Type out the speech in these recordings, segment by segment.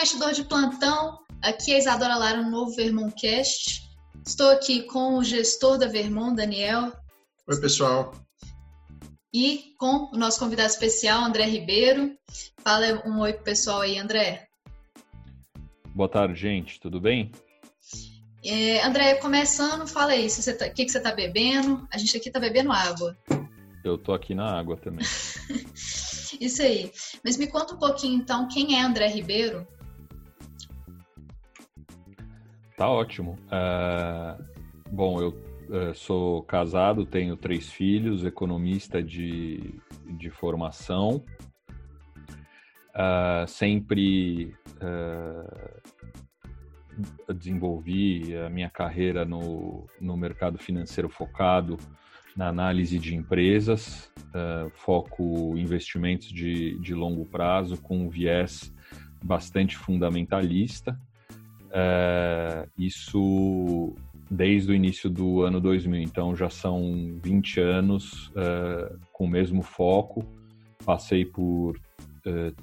investidor de plantão. Aqui é Isadora Lara no novo Vermontcast. Estou aqui com o gestor da Vermont, Daniel. Oi, pessoal. E com o nosso convidado especial, André Ribeiro. Fala um oi pro pessoal aí, André. Boa tarde, gente. Tudo bem? É, André, começando, fala aí, o tá, que, que você está bebendo? A gente aqui está bebendo água. Eu tô aqui na água também. Isso aí. Mas me conta um pouquinho então, quem é André Ribeiro? Tá ótimo. Uh, bom, eu uh, sou casado, tenho três filhos, economista de, de formação. Uh, sempre desenvolvi a minha carreira no, no mercado financeiro focado na análise de empresas, uh, foco investimentos de, de longo prazo com um viés bastante fundamentalista. Uh, isso desde o início do ano 2000, então já são 20 anos uh, com o mesmo foco. Passei por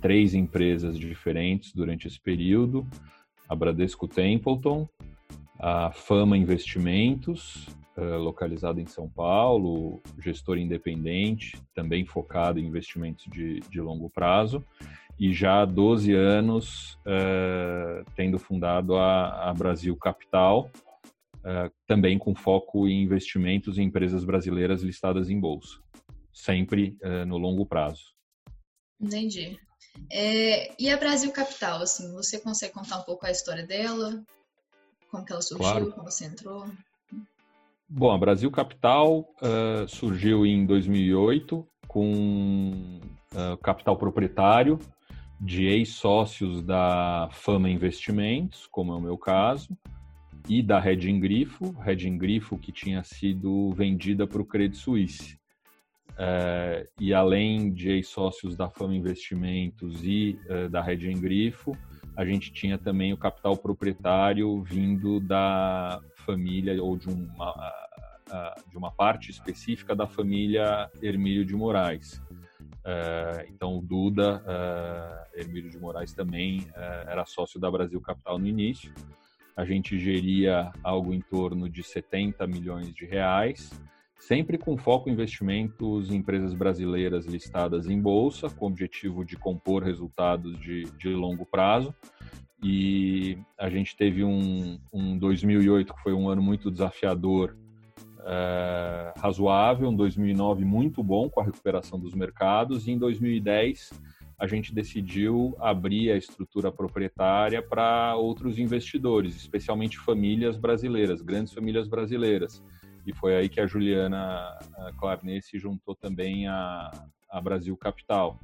três empresas diferentes durante esse período: a Bradesco Templeton, a Fama Investimentos eh, localizado em São Paulo, gestor independente, também focado em investimentos de, de longo prazo, e já há 12 anos uh, tendo fundado a, a Brasil Capital, uh, também com foco em investimentos em empresas brasileiras listadas em bolsa, sempre no longo prazo. Entendi. É, e a Brasil Capital, assim, você consegue contar um pouco a história dela? Como que ela surgiu, claro. como você entrou? Bom, a Brasil Capital uh, surgiu em 2008 com uh, capital proprietário de ex-sócios da Fama Investimentos, como é o meu caso, e da Reding Grifo, Reding Grifo que tinha sido vendida para o Credit Suisse. Uh, e além de ex-sócios da Fama Investimentos e da Reding Grifo, a gente tinha também o capital proprietário vindo da família ou de uma, de uma parte específica da família Hermílio de Moraes. É, então, o Duda é, Hermílio de Moraes também é, era sócio da Brasil Capital no início. A gente geria algo em torno de 70 milhões de reais, sempre com foco em investimentos em empresas brasileiras listadas em bolsa, com o objetivo de compor resultados de, de longo prazo. E a gente teve um, um 2008 que foi um ano muito desafiador, é, razoável, um 2009 muito bom com a recuperação dos mercados, e em 2010 a gente decidiu abrir a estrutura proprietária para outros investidores, especialmente famílias brasileiras, grandes famílias brasileiras. E foi aí que a Juliana Clarnet se juntou também à, à Brasil Capital.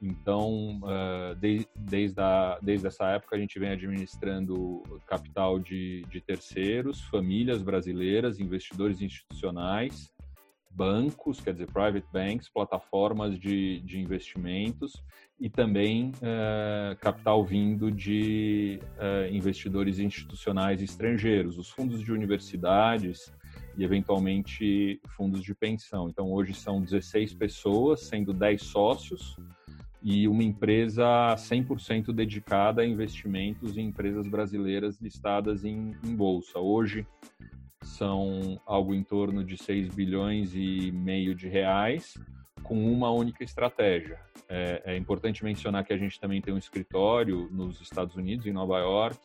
Então, uh, de, desde, a, desde essa época, a gente vem administrando capital de, de terceiros, famílias brasileiras, investidores institucionais, bancos, quer dizer, private banks, plataformas de, de investimentos e também uh, capital vindo de uh, investidores institucionais estrangeiros, os fundos de universidades, e eventualmente fundos de pensão. Então hoje são 16 pessoas, sendo 10 sócios e uma empresa 100% dedicada a investimentos em empresas brasileiras listadas em, em, bolsa. Hoje são algo em torno de 6 bilhões e meio de reais com uma única estratégia. É, é importante mencionar que a gente também tem um escritório nos Estados Unidos, em Nova York,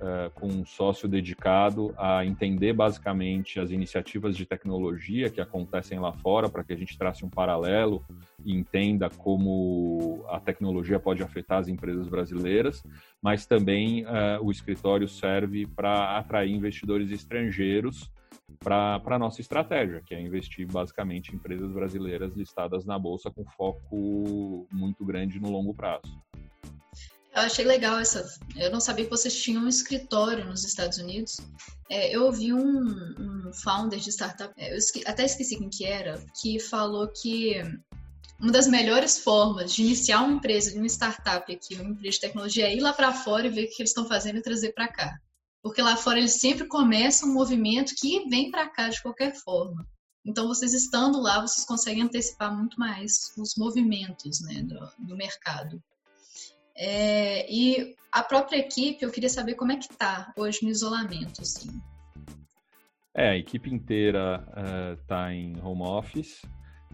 uh, com um sócio dedicado a entender basicamente as iniciativas de tecnologia que acontecem lá fora, para que a gente trace um paralelo e entenda como a tecnologia pode afetar as empresas brasileiras, mas também uh, o escritório serve para atrair investidores estrangeiros para a nossa estratégia, que é investir basicamente em empresas brasileiras listadas na bolsa com foco muito grande no longo prazo. Eu achei legal essa. Eu não sabia que vocês tinham um escritório nos Estados Unidos. É, eu ouvi um, um, founder de startup, é, eu esque, até esqueci quem que era, que falou que uma das melhores formas de iniciar uma empresa, de uma startup aqui, uma empresa de tecnologia, é ir lá para fora e ver o que eles estão fazendo e trazer para cá. Porque lá fora eles sempre começam um movimento que vem para cá de qualquer forma. Então, vocês estando lá, vocês conseguem antecipar muito mais os movimentos né, do, do mercado. É, e a própria equipe, eu queria saber como é que está hoje no isolamento, assim. É, a equipe inteira está é, em home office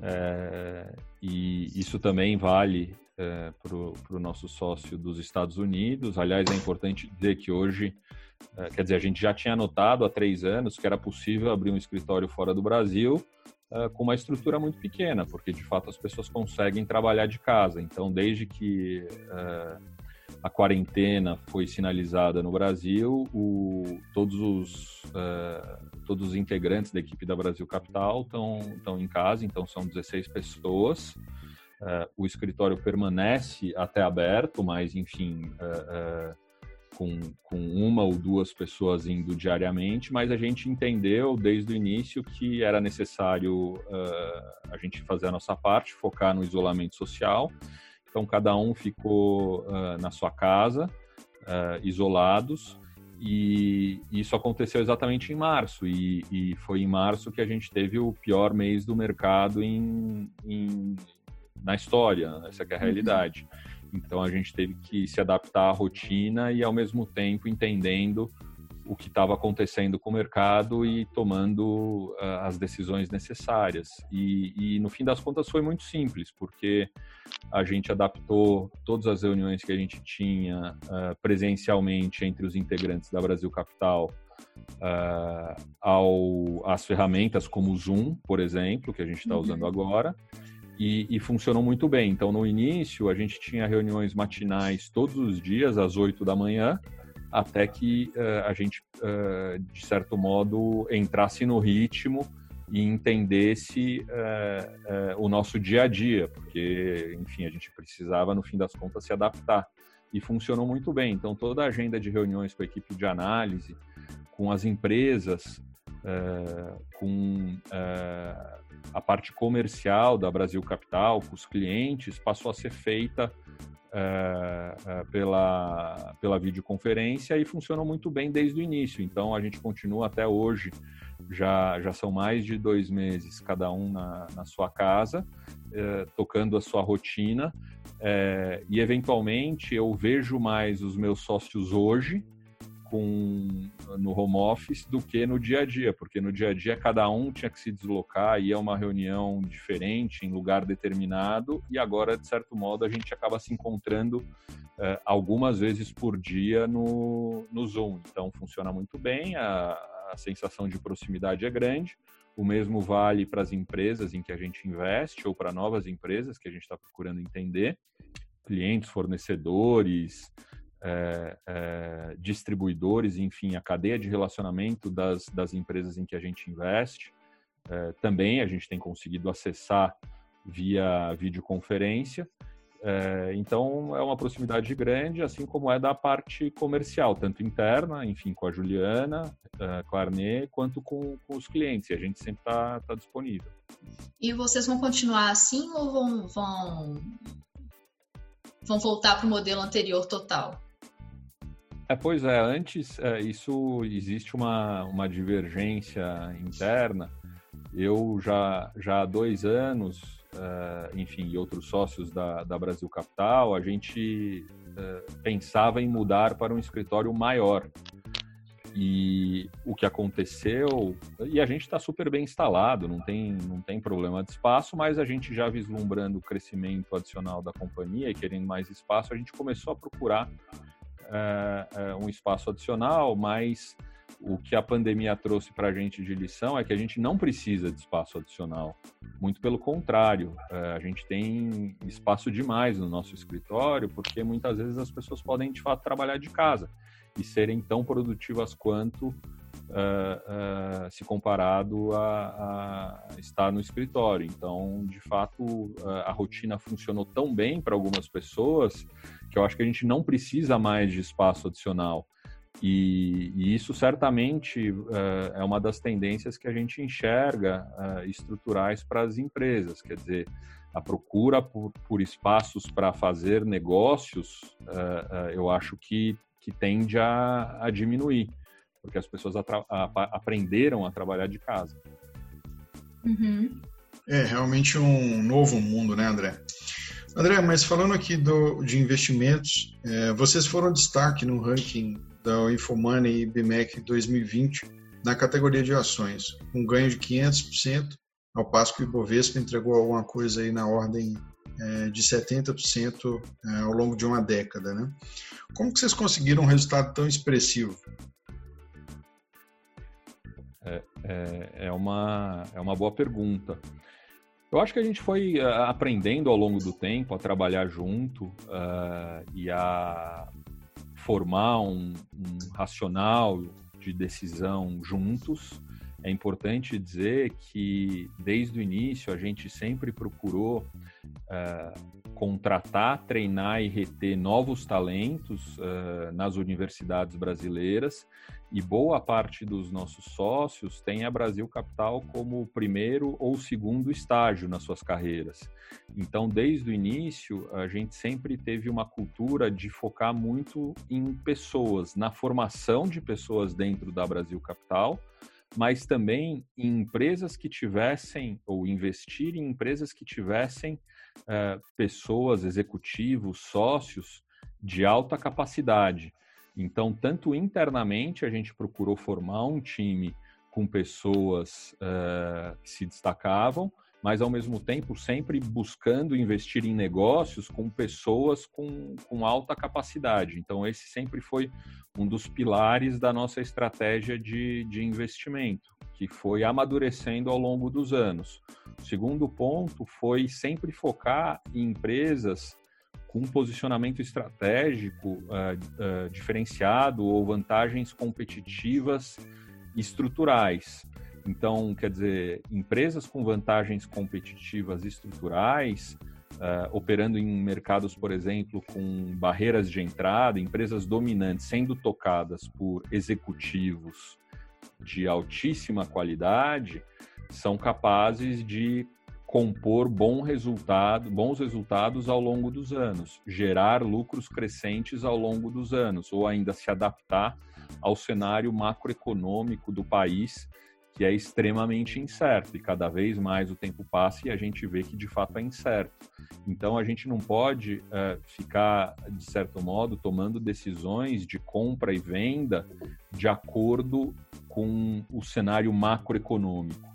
é, e isso também vale é, para o nosso sócio dos Estados Unidos. Aliás, é importante dizer que hoje, quer dizer, a gente já tinha notado há três anos que era possível abrir um escritório fora do Brasil é, com uma estrutura muito pequena, porque de fato as pessoas conseguem trabalhar de casa. Então, desde que é, a quarentena foi sinalizada no Brasil, o, todos, os, uh, todos os integrantes da equipe da Brasil Capital estão em casa, então são 16 pessoas. Uh, o escritório permanece até aberto, mas enfim, uh, com, com uma ou duas pessoas indo diariamente, mas a gente entendeu desde o início que era necessário a gente fazer a nossa parte, focar no isolamento social então, cada um ficou uh, na sua casa, uh, isolados, e isso aconteceu exatamente em março. E, e, foi em março que a gente teve o pior mês do mercado em, em na história, essa é a uhum. Então, a gente teve que se adaptar à rotina e, ao mesmo tempo, entendendo o que estava acontecendo com o mercado e tomando uh, as decisões necessárias. E, e, no fim das contas foi muito simples, porque a gente adaptou todas as reuniões que a gente tinha uh, presencialmente entre os integrantes da Brasil Capital uh, ao, às ferramentas como o Zoom, por exemplo, que a gente está usando uhum. agora. E, e, funcionou muito bem. Então, no início, a gente tinha reuniões matinais todos os dias, às 8 da manhã, até que uh, a gente, uh, de certo modo, entrasse no ritmo e entendesse uh, o nosso dia a dia, porque, enfim, a gente precisava, no fim das contas, se adaptar. E funcionou muito bem. Então, toda a agenda de reuniões com a equipe de análise, com as empresas, com a parte comercial da Brasil Capital, com os clientes, passou a ser feita é, pela, pela videoconferência e funcionou muito bem desde o início. Então a gente continua até hoje, já, já são mais de dois meses, cada um na, na sua casa, é, tocando a sua rotina. É, e eventualmente eu vejo mais os meus sócios hoje com no home office do que no dia a dia, porque no dia a dia cada um tinha que se deslocar, ia a uma reunião diferente, em lugar determinado, e agora, de certo modo, a gente acaba se encontrando eh, algumas vezes por dia no, no Zoom. Então, funciona muito bem, a, a sensação de proximidade é grande. O mesmo vale para as empresas em que a gente investe ou para novas empresas que a gente está procurando entender, clientes, fornecedores, é, é, distribuidores, enfim, a cadeia de relacionamento das, das empresas em que a gente investe. É, também a gente tem conseguido acessar via videoconferência. Então, é uma proximidade grande, assim como é da parte comercial, tanto interna, enfim, com a Juliana, a Clarnet, quanto com, com os clientes. E a gente sempre está tá disponível. E vocês vão continuar assim ou vão, vão, vão voltar para o modelo anterior total? É, pois é, antes é, isso existe uma, uma divergência interna. Eu já, já há dois anos, é, enfim, e outros sócios da, da Brasil Capital, a gente é, pensava em mudar para um escritório maior. E o que aconteceu, e a gente está super bem instalado, não tem, não tem problema de espaço, mas a gente já vislumbrando o crescimento adicional da companhia e querendo mais espaço, a gente começou a procurar é, um espaço adicional, mas o que a pandemia trouxe para a gente de lição é que a gente não precisa de espaço adicional. Muito pelo contrário, é, a gente tem espaço demais no nosso escritório, porque muitas vezes as pessoas podem de fato trabalhar de casa e serem tão produtivas quanto Uh, uh, se comparado a, a, estar no escritório. Então, de fato, a rotina funcionou tão bem para algumas pessoas que eu acho que a gente não precisa mais de espaço adicional. E, e isso certamente é uma das tendências que a gente enxerga estruturais para as empresas, quer dizer, a procura por, por espaços para fazer negócios, eu acho que, que tende a, a diminuir porque as pessoas a, aprenderam a trabalhar de casa. Uhum. É realmente um novo mundo, né, André? André, mas falando aqui do, de investimentos, é, vocês foram destaque no ranking da Infomoney e BMEC 2020 na categoria de ações, um ganho de 500%, ao passo que o Ibovespa entregou alguma coisa aí na ordem é, de 70% é, ao longo de uma década. Né? Como que vocês conseguiram um resultado tão expressivo? É, é, é, uma, é uma boa pergunta. Eu acho que a gente foi uh, aprendendo ao longo do tempo a trabalhar junto uh, e a formar um, um, racional de decisão juntos. É importante dizer que desde o início a gente sempre procurou uh, contratar, treinar e reter novos talentos nas universidades brasileiras e boa parte dos nossos sócios tem a Brasil Capital como primeiro ou segundo estágio nas suas carreiras. Então, desde o início, a gente sempre teve uma cultura de focar muito em pessoas, na formação de pessoas dentro da Brasil Capital, mas também em empresas que tivessem, ou investir em empresas que tivessem uh, pessoas, executivos, sócios de alta capacidade então, tanto internamente, a gente procurou formar um time com pessoas uh, que se destacavam, mas ao mesmo tempo sempre buscando investir em negócios com pessoas com, com alta capacidade. Então, esse sempre foi um dos pilares da nossa estratégia de, de investimento, que foi amadurecendo ao longo dos anos. O segundo ponto foi sempre focar em empresas com um posicionamento estratégico uh, uh, diferenciado ou vantagens competitivas estruturais. Então, quer dizer, empresas com vantagens competitivas estruturais, uh, operando em mercados, por exemplo, com barreiras de entrada, empresas dominantes sendo tocadas por executivos de altíssima qualidade, são capazes de compor bom resultado, bons resultados ao longo dos anos, gerar lucros crescentes ao longo dos anos, ou ainda se adaptar ao cenário macroeconômico do país, que é extremamente incerto, e cada vez mais o tempo passa e a gente vê que de fato é incerto. Então a gente não pode é, ficar, de certo modo, tomando decisões de compra e venda de acordo com o cenário macroeconômico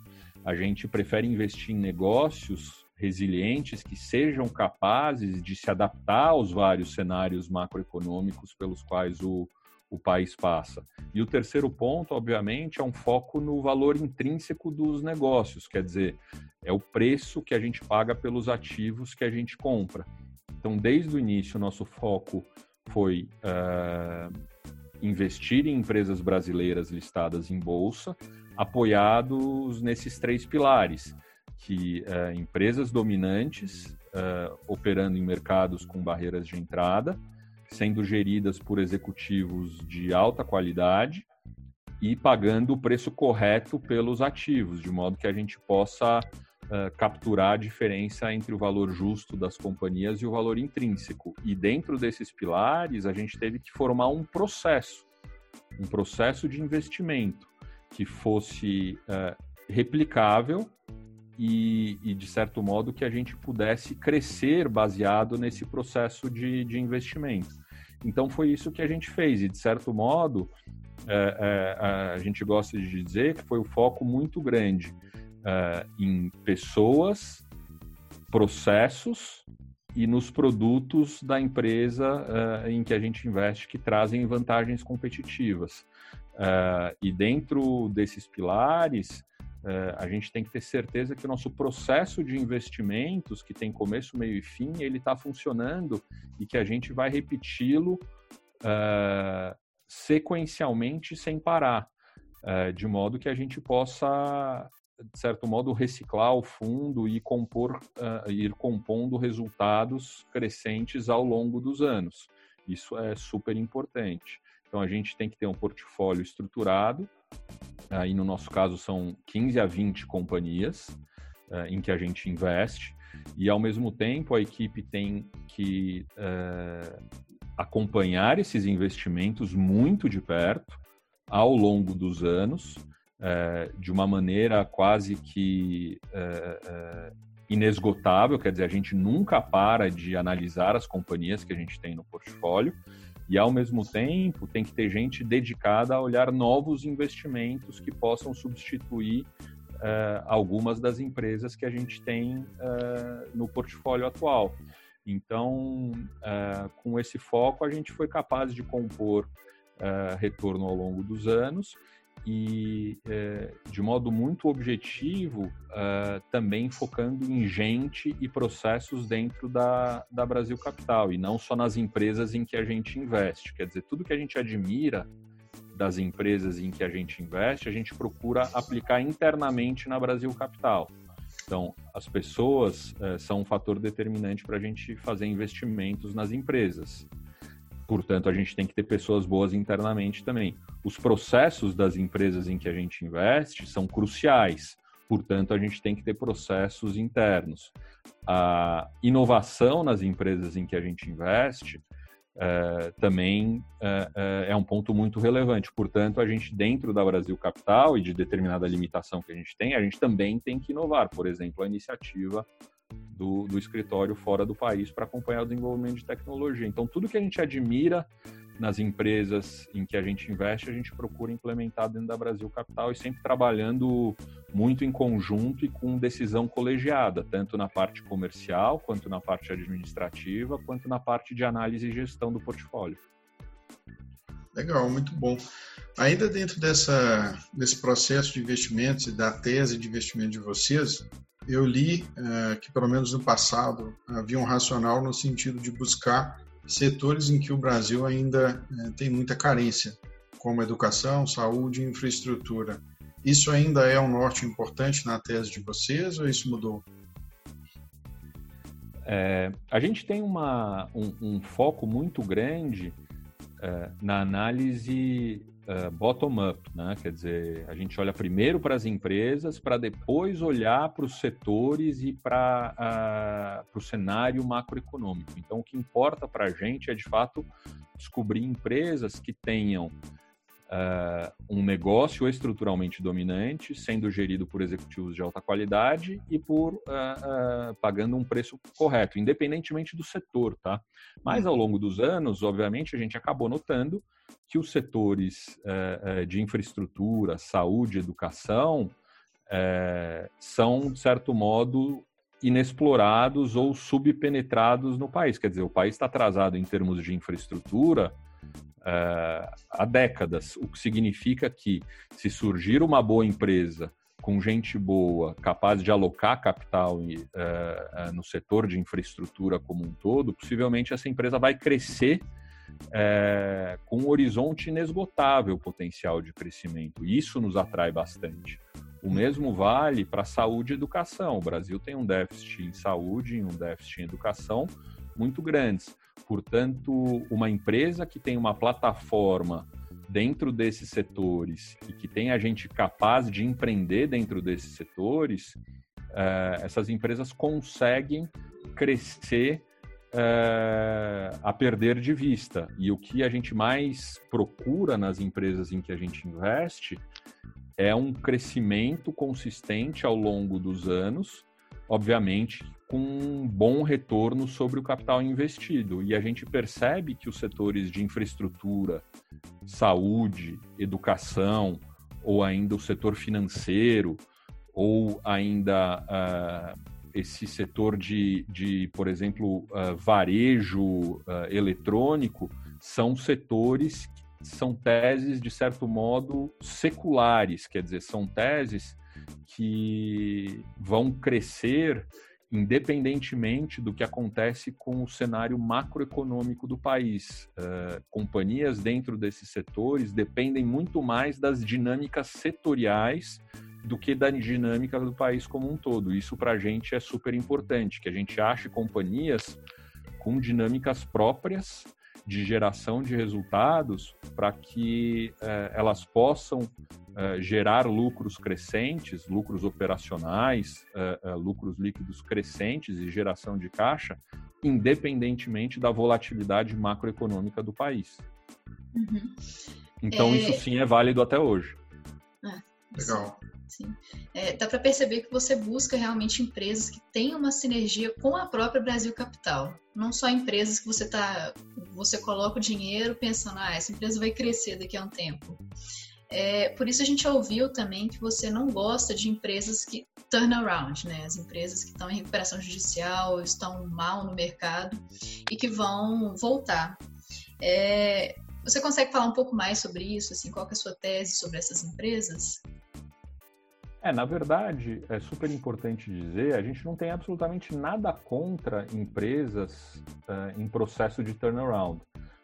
a gente prefere investir em negócios resilientes que sejam capazes de se adaptar aos vários cenários macroeconômicos pelos quais o, o país passa. E o terceiro ponto, obviamente, é um foco no valor intrínseco dos negócios, quer dizer, é o preço que a gente paga pelos ativos que a gente compra. Então, desde o início, nosso foco foi uh, investir em empresas brasileiras listadas em bolsa, apoiados nesses três pilares, que uh, empresas dominantes uh, operando em mercados com barreiras de entrada, sendo geridas por executivos de alta qualidade e pagando o preço correto pelos ativos, de modo que a gente possa uh, capturar a diferença entre o valor justo das companhias e o valor intrínseco. E dentro desses pilares, a gente teve que formar um processo, um processo de investimento que fosse uh, replicável e, e, de certo modo, que a gente pudesse crescer baseado nesse processo de, de investimento. Então, foi isso que a gente fez, e de certo modo, é, é, a gente gosta de dizer que foi o um foco muito grande é, em pessoas, processos e nos produtos da empresa em que a gente investe que trazem vantagens competitivas. Uh, e dentro desses pilares, uh, a gente tem que ter certeza que o nosso processo de investimentos, que tem começo, meio e fim, ele está funcionando e que a gente vai repeti-lo uh, sequencialmente sem parar, de modo que a gente possa, de certo modo, reciclar o fundo e compor, ir compondo resultados crescentes ao longo dos anos. Isso é super importante. Então a gente tem que ter um portfólio estruturado. Aí no nosso caso são 15 a 20 companhias uh, em que a gente investe e ao mesmo tempo a equipe tem que uh, acompanhar esses investimentos muito de perto ao longo dos anos, uh, de uma maneira quase que inesgotável, quer dizer, a gente nunca para de analisar as companhias que a gente tem no portfólio e, ao mesmo tempo, tem que ter gente dedicada a olhar novos investimentos que possam substituir uh, algumas das empresas que a gente tem uh, no portfólio atual. Então, com esse foco, a gente foi capaz de compor retorno ao longo dos anos e é, de modo muito objetivo, uh, também focando em gente e processos dentro da, da Brasil Capital e não só nas empresas em que a gente investe. Quer dizer, tudo que a gente admira das empresas em que a gente investe, a gente procura aplicar internamente na Brasil Capital. Então, as pessoas uh, são um fator determinante para a gente fazer investimentos nas empresas. Portanto, a gente tem que ter pessoas boas internamente também. Os processos das empresas em que a gente investe são cruciais. Portanto, a gente tem que ter processos internos. A inovação nas empresas em que a gente investe é, também é, é, um ponto muito relevante. Portanto, a gente, dentro da Brasil Capital e de determinada limitação que a gente tem, a gente também tem que inovar. Por exemplo, a iniciativa do, do escritório fora do país para acompanhar o desenvolvimento de tecnologia. Então, tudo que a gente admira nas empresas em que a gente investe, a gente procura implementar dentro da Brasil Capital e sempre trabalhando muito em conjunto e com decisão colegiada, tanto na parte comercial, quanto na parte administrativa, quanto na parte de análise e gestão do portfólio. Legal, muito bom. Ainda dentro dessa, desse processo de investimentos e da tese de investimento de vocês, eu li uh, que, pelo menos no passado, havia um racional no sentido de buscar setores em que o Brasil ainda uh, tem muita carência, como educação, saúde e infraestrutura. Isso ainda é um norte importante na tese de vocês ou isso mudou? É, a gente tem uma, um, um foco muito grande é, na análise uh, bottom-up, né? Quer dizer, a gente olha primeiro para as empresas, para depois olhar para os setores e para uh, o cenário macroeconômico. Então, o que importa para a gente é, de fato, descobrir empresas que tenham Uh, um negócio estruturalmente dominante, sendo gerido por executivos de alta qualidade e por uh, uh, pagando um preço correto, independentemente do setor, tá? Mas ao longo dos anos, obviamente, a gente acabou notando que os setores de infraestrutura, saúde, educação são, de certo modo, inexplorados ou subpenetrados no país. Quer dizer, o país está atrasado em termos de infraestrutura uh, há décadas, o que significa que se surgir uma boa empresa com gente boa, capaz de alocar capital uh, uh, no setor de infraestrutura como um todo, possivelmente essa empresa vai crescer uh, com um horizonte inesgotável potencial de crescimento. Isso nos atrai bastante. O mesmo vale para saúde e educação. O Brasil tem um déficit em saúde e um déficit em educação muito grandes. Portanto, uma empresa que tem uma plataforma dentro desses setores e que tem a gente capaz de empreender dentro desses setores, uh, essas empresas conseguem crescer uh, a perder de vista. E o que a gente mais procura nas empresas em que a gente investe é um crescimento consistente ao longo dos anos, obviamente com um bom retorno sobre o capital investido. E a gente percebe que os setores de infraestrutura, saúde, educação, ou ainda o setor financeiro, ou ainda uh, esse setor de, de por exemplo, uh, varejo uh, eletrônico, são setores que são teses, de certo modo, seculares, quer dizer, são teses que vão crescer independentemente do que acontece com o cenário macroeconômico do país. Uh, companhias dentro desses setores dependem muito mais das dinâmicas setoriais do que da dinâmica do país como um todo. Isso para a gente é super importante, que a gente ache companhias com dinâmicas próprias de geração de resultados para que uh, elas possam uh, gerar lucros crescentes, lucros operacionais, uh, lucros líquidos crescentes e geração de caixa, independentemente da volatilidade macroeconômica do país. Uhum. Então, é... isso sim é válido até hoje. É. Legal. Sim. É, dá para perceber que você busca realmente empresas que tenham uma sinergia com a própria Brasil Capital. Não só empresas que você tá, você coloca o dinheiro pensando, ah, essa empresa vai crescer daqui a um tempo. É, por isso a gente ouviu também que você não gosta de empresas que turn around, né? As empresas que estão em recuperação judicial, estão mal no mercado e que vão voltar. É, você consegue falar um pouco mais sobre isso? Assim, qual é a sua tese sobre essas empresas? É, na verdade, é super importante dizer, a gente não tem absolutamente nada contra empresas uh, em processo de turnaround.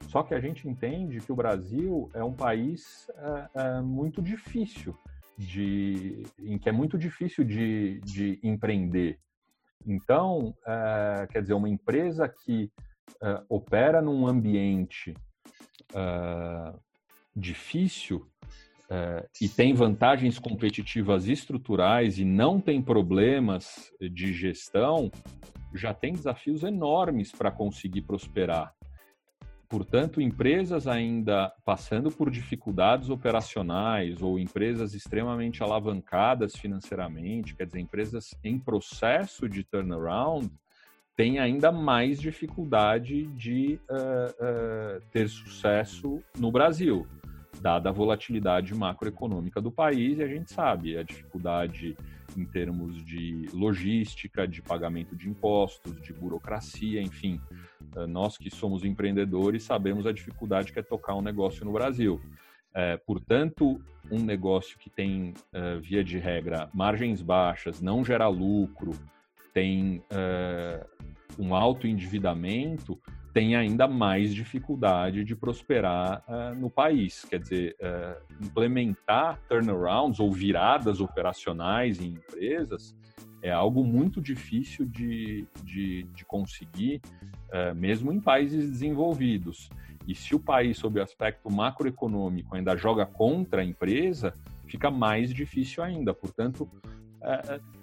Só que a gente entende que o Brasil é um país uh, uh, muito difícil de, em que é muito difícil de, de empreender. Então, quer dizer, uma empresa que opera num ambiente difícil, uh, e tem vantagens competitivas estruturais e não tem problemas de gestão, já tem desafios enormes para conseguir prosperar. Portanto, empresas ainda passando por dificuldades operacionais ou empresas extremamente alavancadas financeiramente, quer dizer, empresas em processo de turnaround, têm ainda mais dificuldade de uh, uh, ter sucesso no Brasil dada a volatilidade macroeconômica do país, e a gente sabe a dificuldade em termos de logística, de pagamento de impostos, de burocracia, enfim. Eh, nós que somos empreendedores sabemos a dificuldade que é tocar um negócio no Brasil. É, portanto, um negócio que tem, uh, via de regra, margens baixas, não gera lucro, tem uh, um alto endividamento, tem ainda mais dificuldade de prosperar uh, no país. Quer dizer, uh, implementar turnarounds ou viradas operacionais em empresas é algo muito difícil de, de, de conseguir, uh, mesmo em países desenvolvidos. E se o país, sob o aspecto macroeconômico, ainda joga contra a empresa, fica mais difícil ainda. Portanto,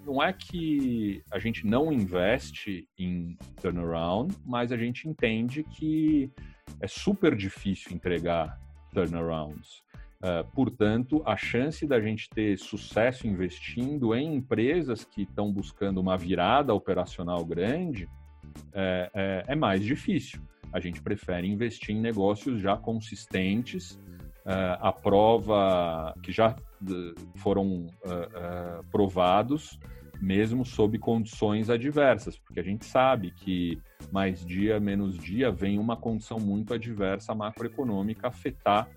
não é que a gente não investe em turnaround, mas a gente entende que é super difícil entregar turnarounds. Uh, portanto, a chance da gente ter sucesso investindo em empresas que estão buscando uma virada operacional grande é, é, é mais difícil. A gente prefere investir em negócios já consistentes, a prova que já foram uh, uh, provados, mesmo sob condições adversas, porque a gente sabe que mais dia, menos dia, vem uma condição muito adversa macroeconômica afetar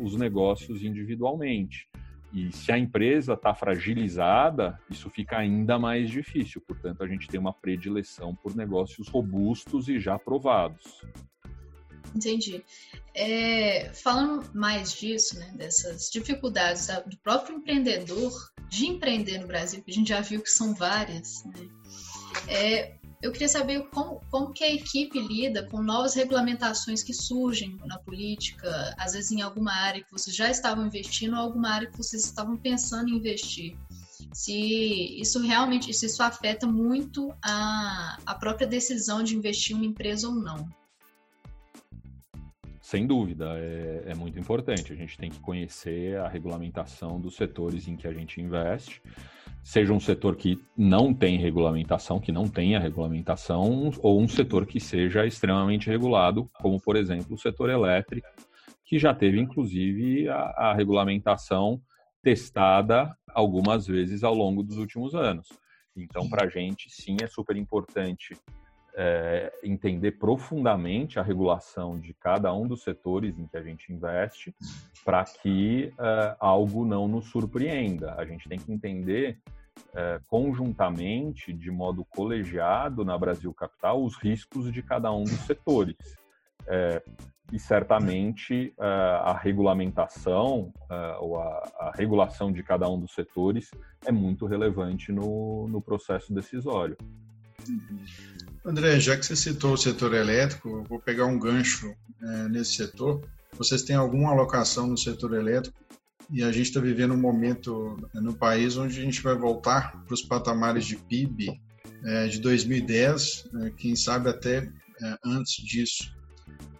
os negócios individualmente. E se a empresa está fragilizada, isso fica ainda mais difícil. Portanto, a gente tem uma predileção por negócios robustos e já provados. Entendi. É, falando mais disso, né, dessas dificuldades do próprio empreendedor de empreender no Brasil, que a gente já viu que são várias, né, é, eu queria saber como, como que a equipe lida com novas regulamentações que surgem na política, às vezes em alguma área que vocês já estavam investindo ou alguma área que vocês estavam pensando em investir. Se isso realmente, se isso afeta muito a, a própria decisão de investir em uma empresa ou não. Sem dúvida, é, é, muito importante. A gente tem que conhecer a regulamentação dos setores em que a gente investe, seja um setor que não tem regulamentação, que não tenha regulamentação, ou um setor que seja extremamente regulado, como, por exemplo, o setor elétrico, que já teve, inclusive, a, a regulamentação testada algumas vezes ao longo dos últimos anos. Então, para a gente, sim, é super importante é, entender profundamente a regulação de cada um dos setores em que a gente investe para que é, algo não nos surpreenda. A gente tem que entender é, conjuntamente, de modo colegiado na Brasil Capital, os riscos de cada um dos setores. É, e certamente é, a regulamentação é, ou a, a, regulação de cada um dos setores é muito relevante no, no processo decisório. André, já que você citou o setor elétrico, vou pegar um gancho é, nesse setor. Vocês têm alguma alocação no setor elétrico? E a gente está vivendo um momento é, no país onde a gente vai voltar para os patamares de PIB é, de 2010, é, quem sabe até é, antes disso.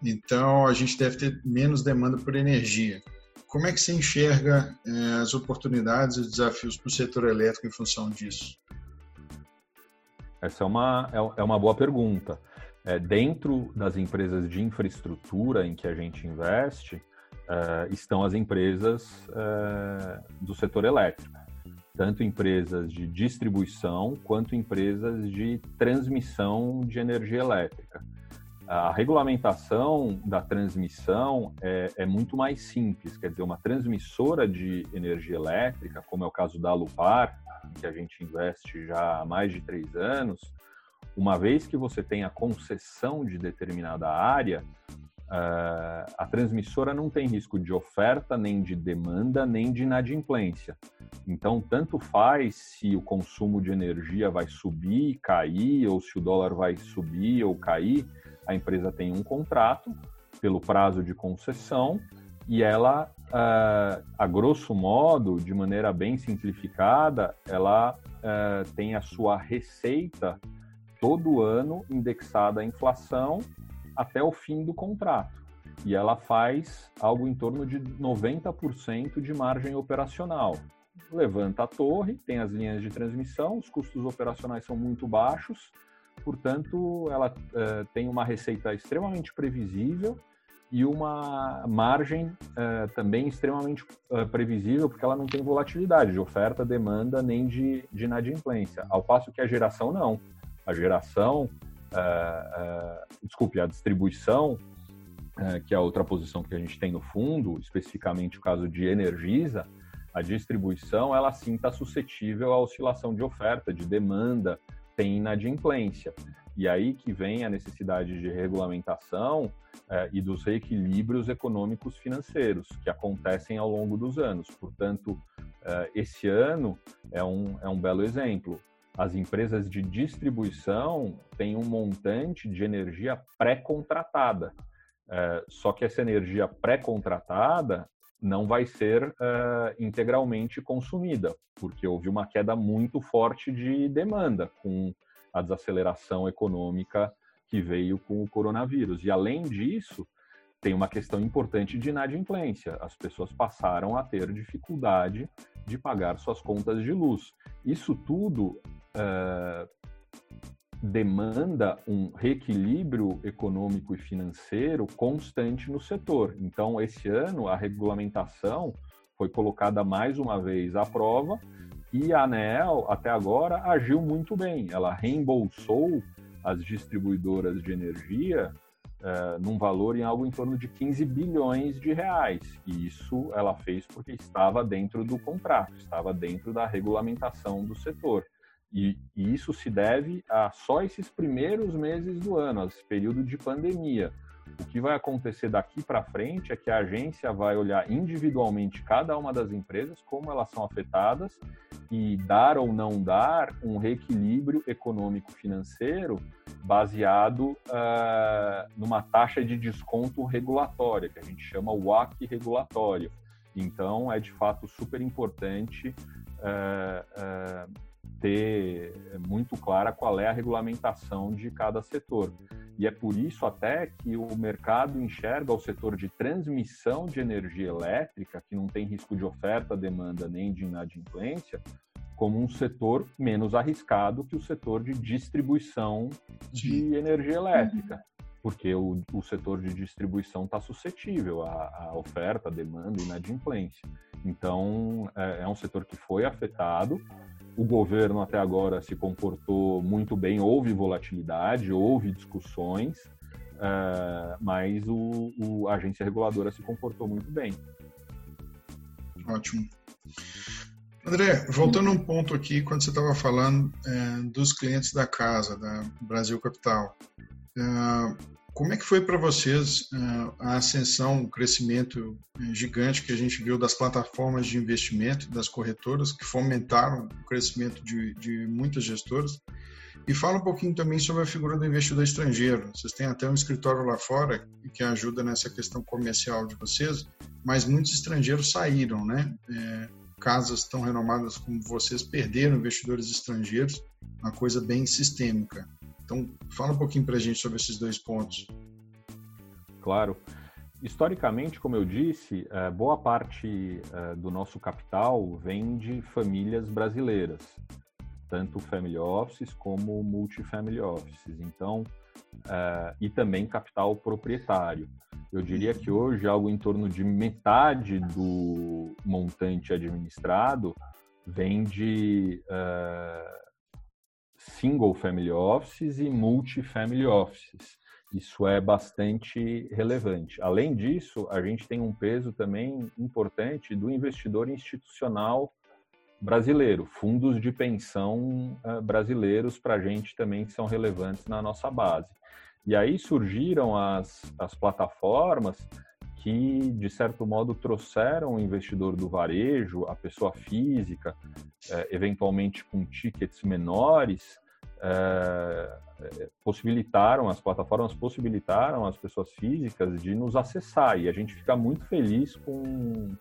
Então, a gente deve ter menos demanda por energia. como é que você enxerga é, as oportunidades e desafios para o setor elétrico em função disso? Essa é uma, é, é uma boa pergunta. É, dentro das empresas de infraestrutura em que a gente investe, é, estão as empresas é, do setor elétrico, tanto empresas de distribuição quanto empresas de transmissão de energia elétrica. A regulamentação da transmissão é, é, muito mais simples, quer dizer, uma transmissora de energia elétrica, como é o caso da Lupar, que a gente investe já há mais de três anos, uma vez que você tem a concessão de determinada área, uh, a transmissora não tem risco de oferta, nem de demanda, nem de inadimplência. Então, tanto faz se o consumo de energia vai subir, cair, ou se o dólar vai subir ou cair, a empresa tem um contrato pelo prazo de concessão e ela, uh, a grosso modo, de maneira bem simplificada, ela uh, tem a sua receita todo ano indexada à inflação até o fim do contrato. E ela faz algo em torno de 90% de margem operacional. Levanta a torre, tem as linhas de transmissão, os custos operacionais são muito baixos, portanto, ela uh, tem uma receita extremamente previsível e uma margem uh, também extremamente uh, previsível, porque ela não tem volatilidade de oferta, demanda, nem de, de inadimplência. Ao passo que a geração não. A geração, desculpe, a distribuição, que é a outra posição que a gente tem no fundo, especificamente o caso de Energisa, a distribuição, ela sim está suscetível à oscilação de oferta, de demanda, tem inadimplência. E aí que vem a necessidade de regulamentação eh, e dos reequilíbrios econômicos financeiros que acontecem ao longo dos anos. Portanto, eh, esse ano é um, é um belo exemplo. As empresas de distribuição têm um montante de energia pré-contratada. Eh, só que essa energia pré-contratada não vai ser uh, integralmente consumida, porque houve uma queda muito forte de demanda com a desaceleração econômica que veio com o coronavírus. E além disso, tem uma questão importante de inadimplência. As pessoas passaram a ter dificuldade de pagar suas contas de luz. Isso tudo uh, demanda um reequilíbrio econômico e financeiro constante no setor. Então, esse ano, a regulamentação foi colocada mais uma vez à prova e a ANEEL, até agora, agiu muito bem. Ela reembolsou as distribuidoras de energia uh, num valor em algo em torno de 15 bilhões de reais. E isso ela fez porque estava dentro do contrato, estava dentro da regulamentação do setor. E, e, isso se deve a só esses primeiros meses do ano, esse período de pandemia. O que vai acontecer daqui para frente é que a agência vai olhar individualmente cada uma das empresas, como elas são afetadas, e dar ou não dar um reequilíbrio econômico-financeiro baseado uh, numa taxa de desconto regulatória, que a gente chama WACC regulatório. Então, é de fato super importante. Uh, uh, ter muito clara qual é a regulamentação de cada setor. E é por isso até que o mercado enxerga o setor de transmissão de energia elétrica, que não tem risco de oferta, demanda nem de inadimplência, como um setor menos arriscado que o setor de distribuição de energia elétrica. Porque o, o setor de distribuição está suscetível à, à oferta, demanda e inadimplência. Então, é, é um setor que foi afetado, o governo até agora se comportou muito bem, houve volatilidade, houve discussões, uh, mas o, o, a agência reguladora se comportou muito bem. Ótimo. André, voltando um ponto aqui, quando você estava falando é, dos clientes da casa, da Brasil Capital, como é que foi para vocês uh, a ascensão, o crescimento eh, gigante que a gente viu das plataformas de investimento, das corretoras, que fomentaram o crescimento de, de muitas gestoras? E fala um pouquinho também sobre a figura do investidor estrangeiro. Vocês têm até um escritório lá fora que ajuda nessa questão comercial de vocês, mas muitos estrangeiros saíram, né? É, casas tão renomadas como vocês perderam investidores estrangeiros, uma coisa bem sistêmica. Então, fala um pouquinho para a gente sobre esses dois pontos. Claro. historicamente, como eu disse, é, boa parte é, do nosso capital vem de famílias brasileiras, tanto family offices como multifamily offices. Então, é, e também capital proprietário. Eu diria que hoje algo em torno de metade do montante administrado vem de single family offices e multifamily offices. Isso é bastante relevante. Além disso, a gente tem um peso também importante do investidor institucional brasileiro. Fundos de pensão uh, brasileiros para a gente também são relevantes na nossa base. E aí surgiram as, as plataformas que, de certo modo, trouxeram o investidor do varejo, a pessoa física, uh, eventualmente com tickets menores, é, possibilitaram, as plataformas possibilitaram as pessoas físicas de nos acessar. E a gente fica muito feliz com,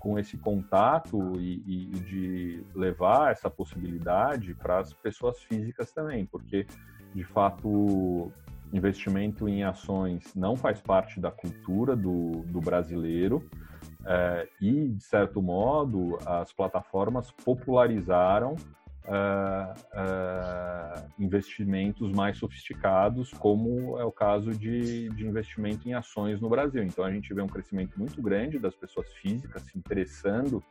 com esse contato e, e de levar essa possibilidade para as pessoas físicas também, porque de fato investimento em ações não faz parte da cultura do, do brasileiro é, e de certo modo as plataformas popularizaram uh, uh, investimentos mais sofisticados, como é o caso de, de investimento em ações no Brasil. Então, a gente vê um crescimento muito grande das pessoas físicas se interessando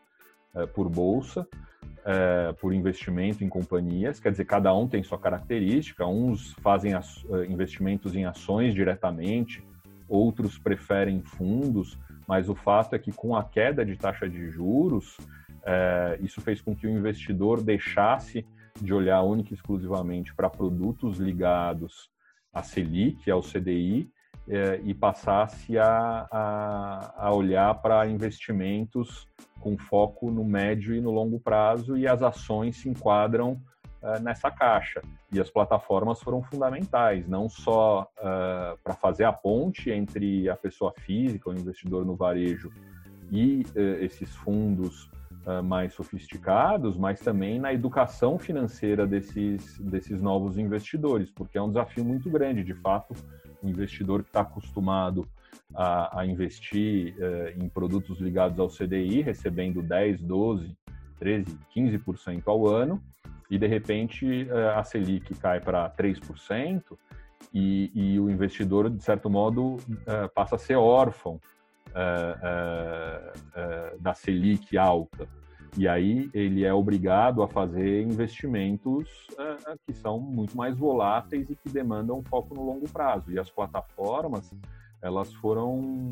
por bolsa, por investimento em companhias. Quer dizer, cada um tem sua característica. Uns fazem investimentos em ações diretamente, outros preferem fundos, mas o fato é que com a queda de taxa de juros, isso fez com que o investidor deixasse de olhar única e exclusivamente para produtos ligados à Selic, ao CDI, e passasse a, a, a olhar para investimentos com foco no médio e no longo prazo, e as ações se enquadram uh, nessa caixa. E as plataformas foram fundamentais, não só uh, para fazer a ponte entre a pessoa física, o investidor no varejo, e uh, esses fundos mais sofisticados, mas também na educação financeira desses, desses novos investidores, porque é um desafio muito grande. De fato, o investidor que está acostumado a, a investir uh, em produtos ligados ao CDI, recebendo 10, 12, 13, 15% ao ano, e de repente uh, a Selic cai para 3%, e, e, o investidor, de certo modo, passa a ser órfão uh, uh, da Selic alta. E aí ele é obrigado a fazer investimentos que são muito mais voláteis e que demandam foco no longo prazo. E as plataformas, elas foram,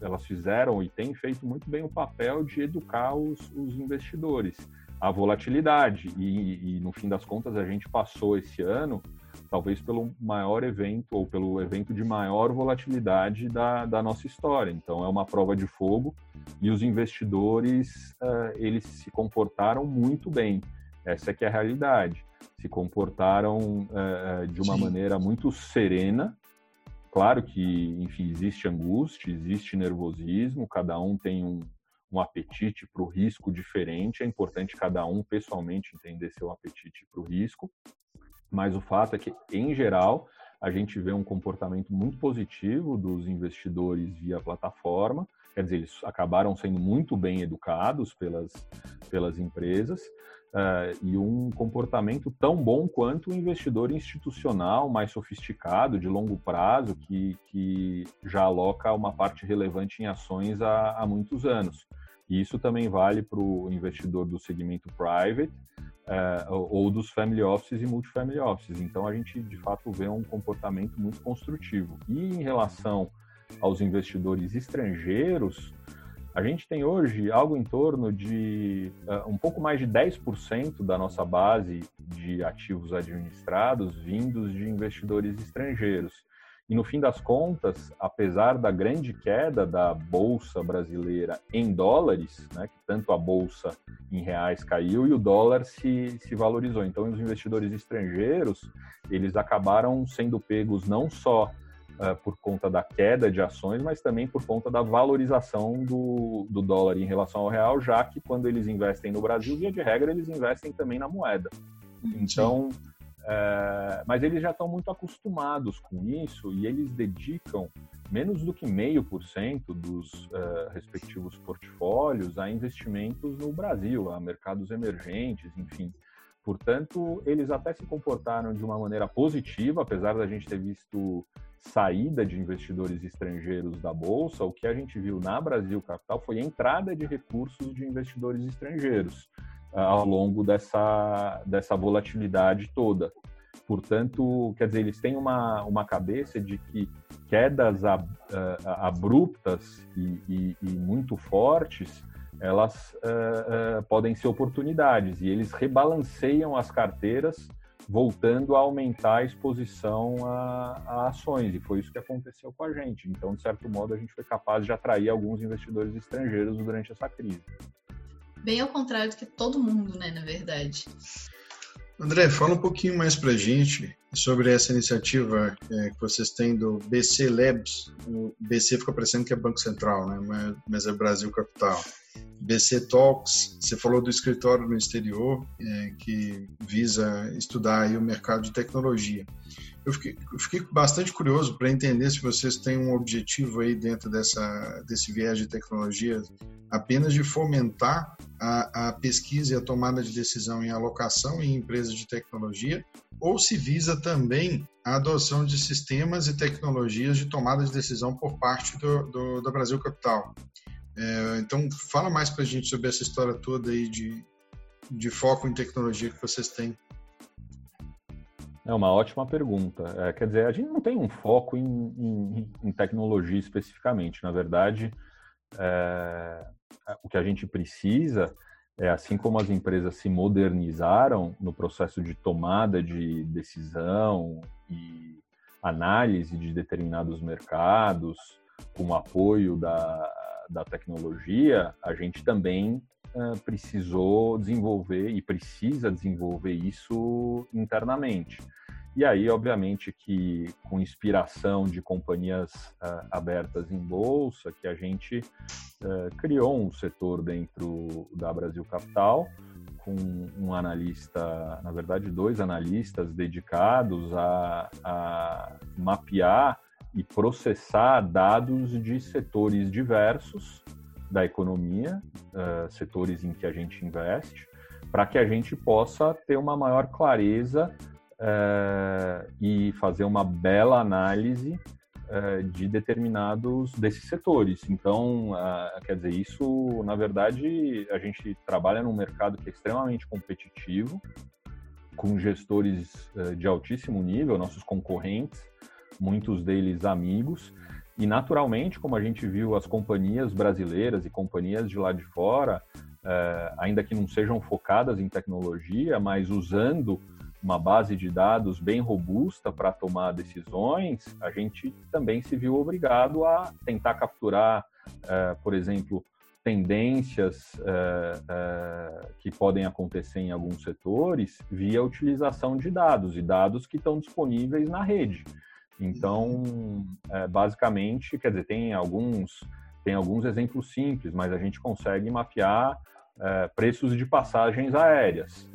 elas fizeram e têm feito muito bem o papel de educar os, os investidores. A volatilidade, e, e no fim das contas a gente passou esse ano talvez pelo maior evento ou pelo evento de maior volatilidade da, da nossa história. Então é uma prova de fogo e os investidores uh, eles se comportaram muito bem. Essa é que é a realidade. Se comportaram uh, de uma maneira muito serena. Claro que, enfim, existe angústia, existe nervosismo, cada um tem um, um apetite para o risco diferente. É importante cada um pessoalmente entender seu apetite para o risco, mas o fato é que, em geral, a gente vê um comportamento muito positivo dos investidores via plataforma, quer dizer, eles acabaram sendo muito bem educados pelas, pelas empresas, uh, e um comportamento tão bom quanto o investidor institucional mais sofisticado, de longo prazo, que, que já aloca uma parte relevante em ações há, há muitos anos. E isso também vale para o investidor do segmento private, é, ou dos family offices e multifamily offices. Então a gente de fato vê um comportamento muito construtivo. E em relação aos investidores estrangeiros, a gente tem hoje algo em torno de uh, um pouco mais de 10% da nossa base de ativos administrados vindos de investidores estrangeiros. E no fim das contas, apesar da grande queda da bolsa brasileira em dólares, né, que tanto a bolsa em reais caiu e o dólar se, se valorizou. Então, os investidores estrangeiros eles acabaram sendo pegos não só uh, por conta da queda de ações, mas também por conta da valorização do, do dólar em relação ao real, já que quando eles investem no Brasil, via de regra, eles investem também na moeda. Então, é, mas eles já estão muito acostumados com isso e eles dedicam menos do que meio por cento dos uh, respectivos portfólios a investimentos no Brasil, a mercados emergentes, enfim. Portanto, eles até se comportaram de uma maneira positiva, apesar da gente ter visto saída de investidores estrangeiros da bolsa, o que a gente viu na Brasil Capital foi entrada de recursos de investidores estrangeiros uh, ao longo dessa, dessa volatilidade toda. Portanto, quer dizer, eles têm uma, uma cabeça de que quedas ab, uh, abruptas e, e, e, muito fortes, elas uh, uh, podem ser oportunidades e eles rebalanceiam as carteiras voltando a aumentar a exposição a, a, ações, e foi isso que aconteceu com a gente. Então, de certo modo, a gente foi capaz de atrair alguns investidores estrangeiros durante essa crise. Bem ao contrário do que todo mundo, né, na verdade. André, fala um pouquinho mais para a gente sobre essa iniciativa é, que vocês têm do BC Labs. O BC fica parecendo que é Banco Central, né? mas é Brasil Capital. BC Talks, você falou do escritório no exterior, é, que visa estudar o mercado de tecnologia. Eu fiquei, eu fiquei bastante curioso para entender se vocês têm um objetivo aí dentro dessa, desse viés de tecnologia apenas de fomentar a, a pesquisa e a tomada de decisão em alocação em empresas de tecnologia, ou se visa também a adoção de sistemas e tecnologias de tomada de decisão por parte do, do, do Brasil Capital. É, então, fala mais para a gente sobre essa história toda aí de, de foco em tecnologia que vocês têm. É uma ótima pergunta. É, quer dizer, a gente não tem um foco em, em, em tecnologia especificamente. Na verdade, é, o que a gente precisa é, assim como as empresas se modernizaram no processo de tomada de decisão e análise de determinados mercados, com o apoio da, da tecnologia, a gente também uh, precisou desenvolver e precisa desenvolver isso internamente. E aí, obviamente, que com inspiração de companhias uh, abertas em bolsa, que a gente uh, criou um setor dentro da Brasil Capital, com um analista, na verdade, dois analistas dedicados a, a mapear e processar dados de setores diversos da economia, uh, setores em que a gente investe, para que a gente possa ter uma maior clareza uh, e fazer uma bela análise uh, de determinados desses setores. Então, quer dizer, isso, na verdade, a gente trabalha num mercado que é extremamente competitivo, com gestores de altíssimo nível, nossos concorrentes, muitos deles amigos. E, naturalmente, como a gente viu as companhias brasileiras e companhias de lá de fora, eh, ainda que não sejam focadas em tecnologia, mas usando uma base de dados bem robusta para tomar decisões, a gente também se viu obrigado a tentar capturar, eh, por exemplo, tendências eh, que podem acontecer em alguns setores via utilização de dados e dados que estão disponíveis na rede. Então, é, basicamente, quer dizer, tem alguns, tem alguns exemplos simples, mas a gente consegue mapear é, preços de passagens aéreas.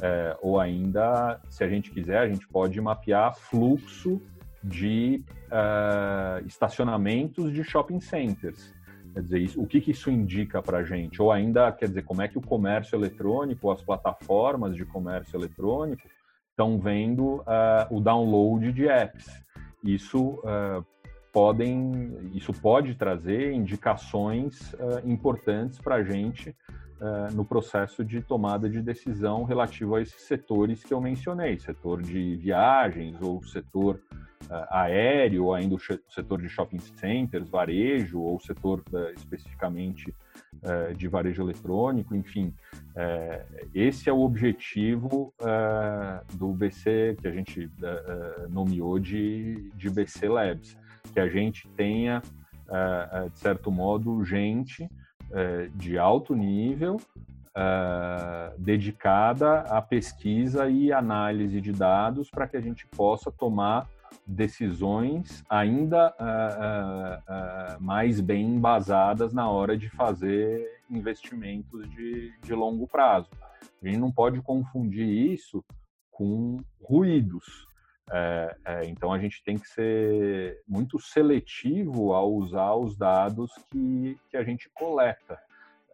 É, ou ainda, se a gente quiser, a gente pode mapear fluxo de é, estacionamentos de shopping centers. Quer dizer, isso, o que, que isso indica para a gente? Ou ainda, quer dizer, como é que o comércio eletrônico, as plataformas de comércio eletrônico estão vendo uh, o download de apps isso uh, podem, isso pode trazer indicações uh, importantes para a gente uh, no processo de tomada de decisão relativo a esses setores que eu mencionei, setor de viagens ou setor aéreo, ou ainda o setor de shopping centers, varejo, ou setor especificamente é, de varejo eletrônico, enfim. É, esse é o objetivo é, do BC, que a gente nomeou de, de BC Labs, que a gente tenha, de certo modo, gente de alto nível dedicada à pesquisa e análise de dados para que a gente possa tomar decisões ainda uh, uh, uh, mais bem embasadas na hora de fazer investimentos de, de longo prazo. A gente não pode confundir isso com ruídos. É, é, então a gente tem que ser muito seletivo ao usar os dados que, que a gente coleta.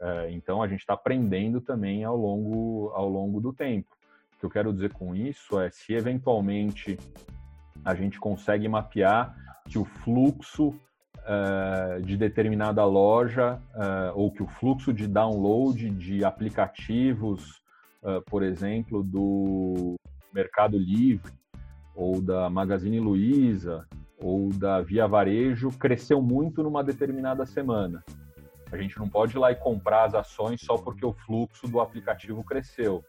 É, então a gente está aprendendo também ao longo, ao longo do tempo. O que eu quero dizer com isso é se eventualmente a gente consegue mapear que o fluxo uh, de determinada loja uh, ou que o fluxo de download de aplicativos, uh, por exemplo, do Mercado Livre ou da Magazine Luiza ou da Via Varejo cresceu muito numa determinada semana. A gente não pode ir lá e comprar as ações só porque o fluxo do aplicativo cresceu.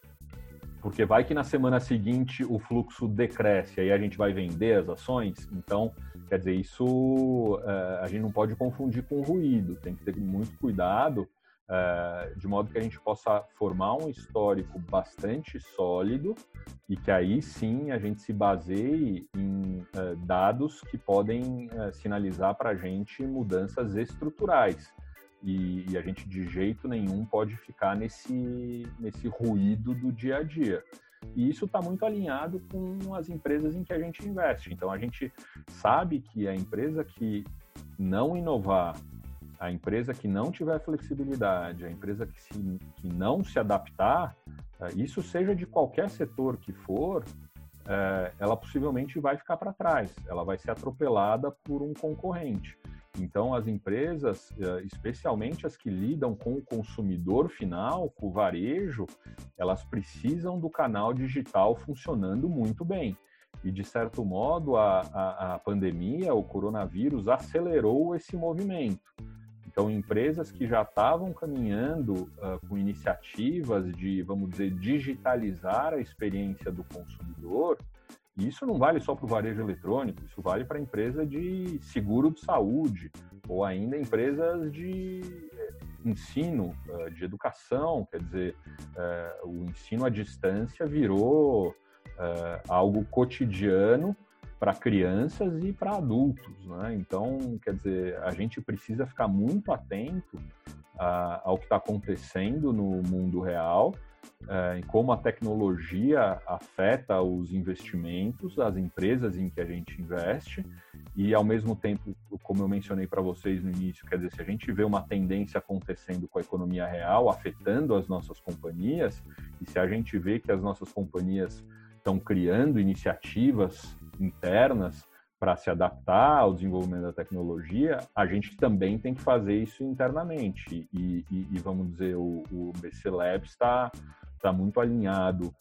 Porque vai que na semana seguinte o fluxo decresce, aí a gente vai vender as ações. Então, quer dizer, isso é, a gente não pode confundir com ruído, tem que ter muito cuidado, é, de modo que a gente possa formar um histórico bastante sólido e que aí sim a gente se baseie em é, dados que podem sinalizar para a gente mudanças estruturais. E, e, a gente de jeito nenhum pode ficar nesse, nesse ruído do dia a dia. E isso está muito alinhado com as empresas em que a gente investe. Então a gente sabe que a empresa que não inovar, a empresa que não tiver flexibilidade, a empresa que, se, que não se adaptar, eh, isso seja de qualquer setor que for, eh, ela possivelmente vai ficar para trás, ela vai ser atropelada por um concorrente. Então, as empresas, eh, especialmente as que lidam com o consumidor final, com o varejo, elas precisam do canal digital funcionando muito bem. E, de certo modo, a, a, a pandemia, o coronavírus, acelerou esse movimento. Então, empresas que já estavam caminhando uh, com iniciativas de, vamos dizer, digitalizar a experiência do consumidor, e isso não vale só para o varejo eletrônico, isso vale para empresa de seguro de saúde, ou ainda empresas de eh, ensino, eh, de educação, quer dizer, eh, o ensino à distância virou algo cotidiano para crianças e para adultos, né? Então, quer dizer, a gente precisa ficar muito atento ao que está acontecendo no mundo real é, em como a tecnologia afeta os investimentos, as empresas em que a gente investe, e ao mesmo tempo, como eu mencionei para vocês no início, quer dizer, se a gente vê uma tendência acontecendo com a economia real, afetando as nossas companhias, e se a gente vê que as nossas companhias estão criando iniciativas internas para se adaptar ao desenvolvimento da tecnologia, a gente também tem que fazer isso internamente. E, e, e vamos dizer, o, o BC Labs está está muito alinhado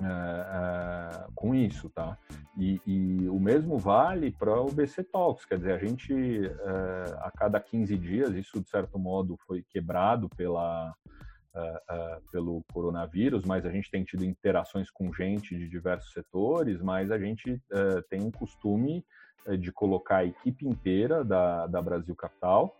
é, é, com isso, tá? E, e, o mesmo vale para o BC Talks, quer dizer, a gente é, a cada 15 dias, isso de certo modo foi quebrado pela, pelo coronavírus, mas a gente tem tido interações com gente de diversos setores, mas a gente tem um costume de colocar a equipe inteira da, da Brasil Capital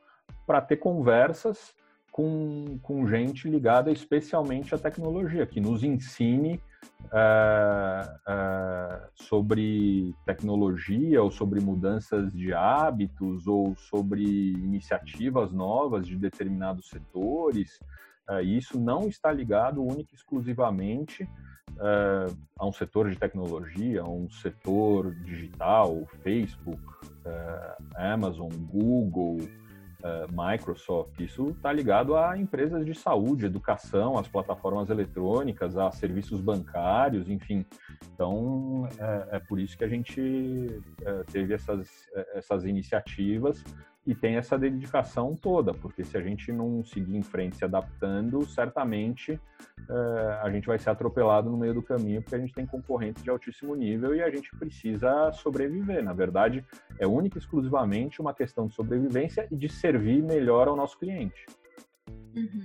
para ter conversas com, com gente ligada especialmente à tecnologia, que nos ensine uh, uh, sobre tecnologia ou sobre mudanças de hábitos ou sobre iniciativas novas de determinados setores. Uh, e isso não está ligado única e exclusivamente a um setor de tecnologia, a um setor digital, Facebook, Amazon, Google, uh, Microsoft, isso está ligado a empresas de saúde, educação, as plataformas eletrônicas, a serviços bancários, enfim. Então, é, é por isso que a gente é, teve essas, essas iniciativas e tem essa dedicação toda, porque se a gente não seguir em frente se adaptando, certamente é, a gente vai ser atropelado no meio do caminho, porque a gente tem concorrentes de altíssimo nível e a gente precisa sobreviver. Na verdade, é única e exclusivamente uma questão de sobrevivência e de servir melhor ao nosso cliente. Uhum.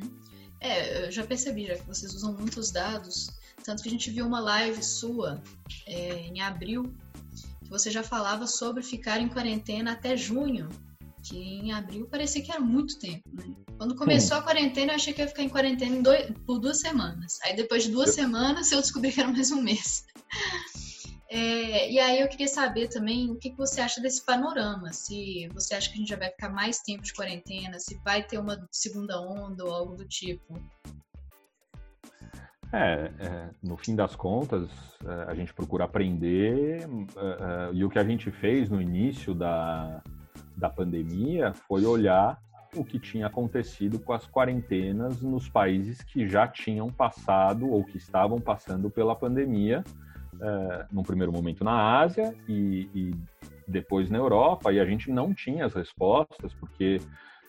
É, eu já percebi, já que vocês usam muitos dados, tanto que a gente viu uma live sua é, em abril, que você já falava sobre ficar em quarentena até junho que em abril parecia que era muito tempo, né? Quando começou a quarentena, eu achei que ia ficar em quarentena dois, por duas semanas. Aí depois de duas eu... semanas, eu descobri que era mais um mês. É, e aí eu queria saber também o que, que você acha desse panorama, se você acha que a gente já vai ficar mais tempo de quarentena, se vai ter uma segunda onda ou algo do tipo. É, é, no fim das contas, é, a gente procura aprender, é, é, e o que a gente fez no início da, da pandemia foi olhar o que tinha acontecido com as quarentenas nos países que já tinham passado ou que estavam passando pela pandemia, é, num primeiro momento na Ásia e, e depois na Europa, e a gente não tinha as respostas, porque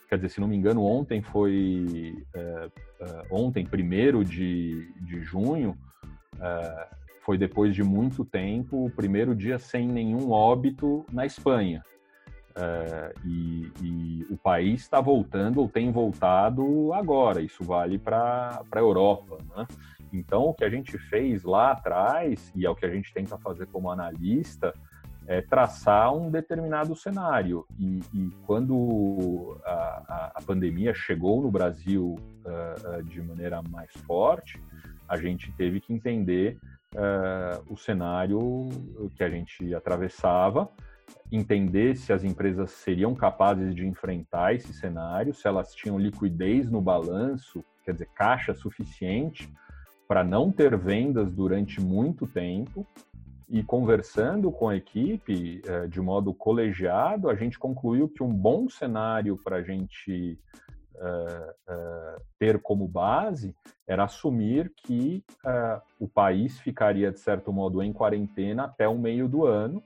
quer dizer, se não me engano, ontem foi é, é, ontem, primeiro de, de junho, é, foi depois de muito tempo o primeiro dia sem nenhum óbito na Espanha. É, e, e, o país está voltando ou tem voltado agora. Isso vale para a Europa. Né? Então, o que a gente fez lá atrás, e é o que a gente tenta fazer como analista, é, traçar um determinado cenário. E, e quando a, a, pandemia chegou no Brasil uh, uh, de maneira mais forte, a gente teve que entender uh, o cenário que a gente atravessava, entender se as empresas seriam capazes de enfrentar esse cenário, se elas tinham liquidez no balanço, quer dizer, caixa suficiente para não ter vendas durante muito tempo. E conversando com a equipe eh, de modo colegiado, a gente concluiu que um bom cenário para a gente eh, eh, ter como base era assumir que o país ficaria, de certo modo, em quarentena até o meio do ano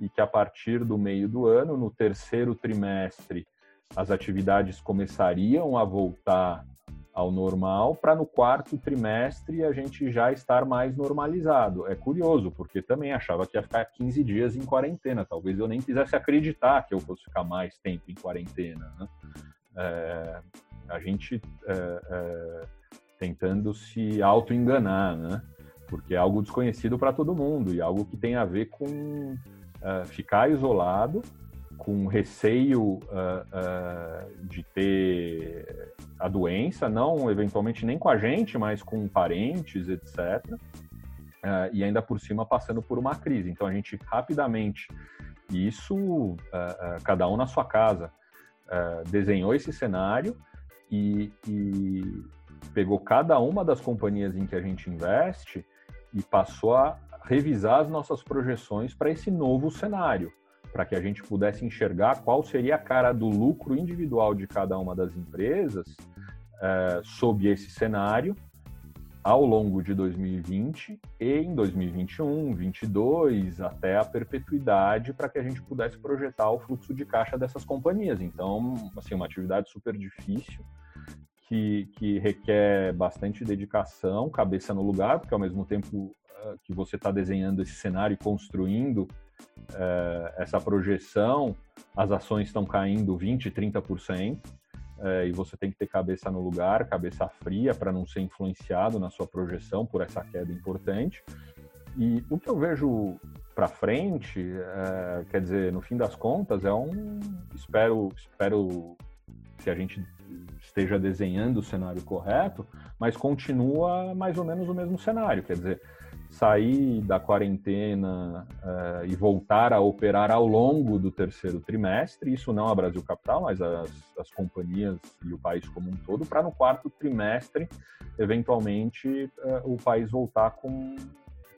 e que a partir do meio do ano, no terceiro trimestre, as atividades começariam a voltar ao normal, para no quarto trimestre a gente já estar mais normalizado. É curioso, porque também achava que ia ficar 15 dias em quarentena. Talvez eu nem quisesse acreditar que eu fosse ficar mais tempo em quarentena. Né? É, a gente é, é, tentando se auto-enganar, né? porque é algo desconhecido para todo mundo e algo que tem a ver com é, ficar isolado com receio uh, uh, de ter a doença, não eventualmente nem com a gente, mas com parentes, etc. Uh, e ainda por cima passando por uma crise. Então a gente rapidamente, isso cada um na sua casa, desenhou esse cenário e, e pegou cada uma das companhias em que a gente investe e passou a revisar as nossas projeções para esse novo cenário para que a gente pudesse enxergar qual seria a cara do lucro individual de cada uma das empresas é, sob esse cenário ao longo de 2020 e em 2021, 2022, até a perpetuidade, para que a gente pudesse projetar o fluxo de caixa dessas companhias. Então, assim, uma atividade super difícil, que, que requer bastante dedicação, cabeça no lugar, porque ao mesmo tempo que você está desenhando esse cenário e construindo é, essa projeção, as ações estão caindo 20%, 30%, é, e você tem que ter cabeça no lugar, cabeça fria, para não ser influenciado na sua projeção por essa queda importante. E o que eu vejo para frente, é, quer dizer, no fim das contas, é um. Espero, espero que a gente esteja desenhando o cenário correto, mas continua mais ou menos o mesmo cenário. Quer dizer, sair da quarentena uh, e voltar a operar ao longo do terceiro trimestre, isso não a Brasil Capital, mas as, as companhias e o país como um todo, para no quarto trimestre, eventualmente, uh, o país voltar com,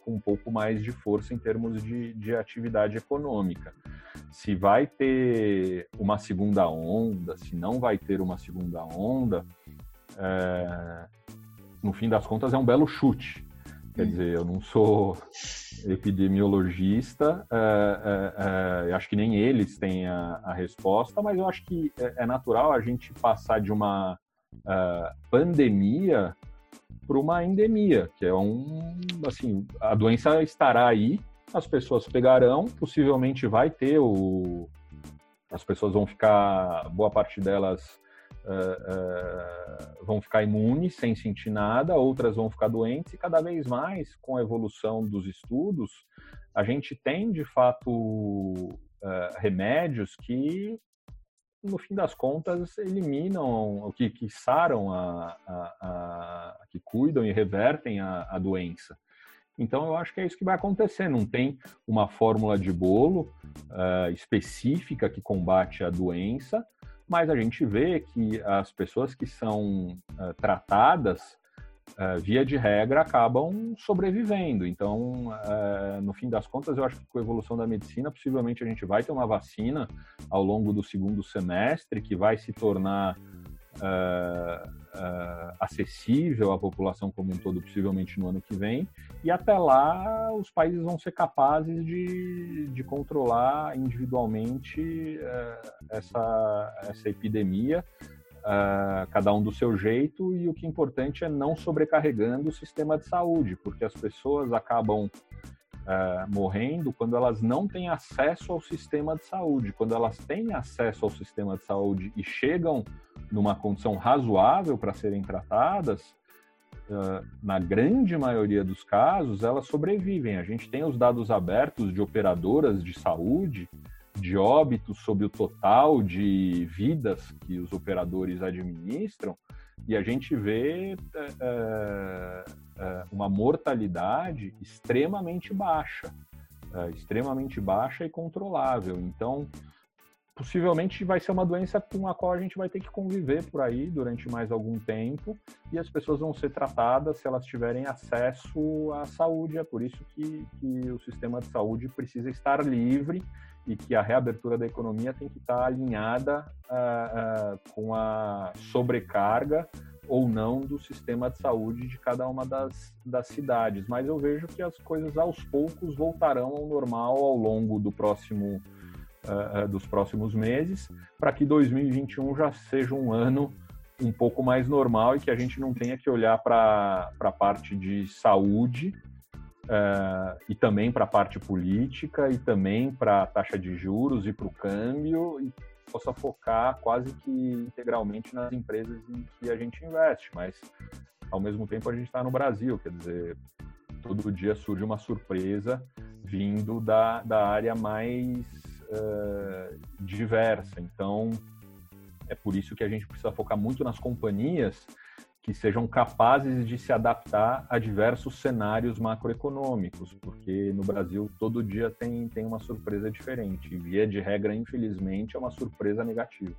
com um pouco mais de força em termos de, de atividade econômica. Se vai ter uma segunda onda, se não vai ter uma segunda onda, é, no fim das contas é um belo chute Quer dizer, eu não sou epidemiologista, é, é, é, acho que nem eles têm a, a resposta, mas eu acho que é, é natural a gente passar de uma pandemia para uma endemia, que é um, assim, a doença estará aí, as pessoas pegarão, possivelmente vai ter o, as pessoas vão ficar, boa parte delas uh, vão ficar imunes sem sentir nada, outras vão ficar doentes, e cada vez mais, com a evolução dos estudos, a gente tem de fato uh, remédios que, no fim das contas, eliminam, que, que saram, a, a, a, que cuidam e revertem a, a doença. Então, eu acho que é isso que vai acontecer. Não tem uma fórmula de bolo uh, específica que combate a doença, mas a gente vê que as pessoas que são uh, tratadas uh, via de regra, acabam sobrevivendo. Então, uh, no fim das contas, eu acho que com a evolução da medicina, possivelmente a gente vai ter uma vacina ao longo do segundo semestre que vai se tornar uh, acessível à população como um todo, possivelmente no ano que vem. E até lá, os países vão ser capazes de, de controlar individualmente essa, essa epidemia uh, cada um do seu jeito, e o que é importante é não sobrecarregando o sistema de saúde, porque as pessoas acabam uh, morrendo quando elas não têm acesso ao sistema de saúde. Quando elas têm acesso ao sistema de saúde e chegam numa condição razoável para serem tratadas, uh, na grande maioria dos casos, elas sobrevivem. A gente tem os dados abertos de operadoras de saúde de óbitos sobre o total de vidas que os operadores administram, e a gente vê é, é, uma mortalidade extremamente baixa, é, extremamente baixa e controlável. Então, possivelmente vai ser uma doença com a qual a gente vai ter que conviver por aí durante mais algum tempo e as pessoas vão ser tratadas se elas tiverem acesso à saúde. É por isso que, que o sistema de saúde precisa estar livre e que a reabertura da economia tem que estar alinhada uh, uh, com a sobrecarga ou não do sistema de saúde de cada uma das, das cidades. Mas eu vejo que as coisas aos poucos voltarão ao normal ao longo do próximo, uh, dos próximos meses, para que 2021 já seja um ano um pouco mais normal e que a gente não tenha que olhar para a parte de saúde uh, e também para a parte política e também para a taxa de juros e para o câmbio e possa focar quase que integralmente nas empresas em que a gente investe, mas ao mesmo tempo a gente está no Brasil, quer dizer, todo dia surge uma surpresa vindo da, da área mais uh, diversa. Então, é por isso que a gente precisa focar muito nas companhias que sejam capazes de se adaptar a diversos cenários macroeconômicos, porque no Brasil todo dia tem, tem uma surpresa diferente. E via de regra, infelizmente, é uma surpresa negativa.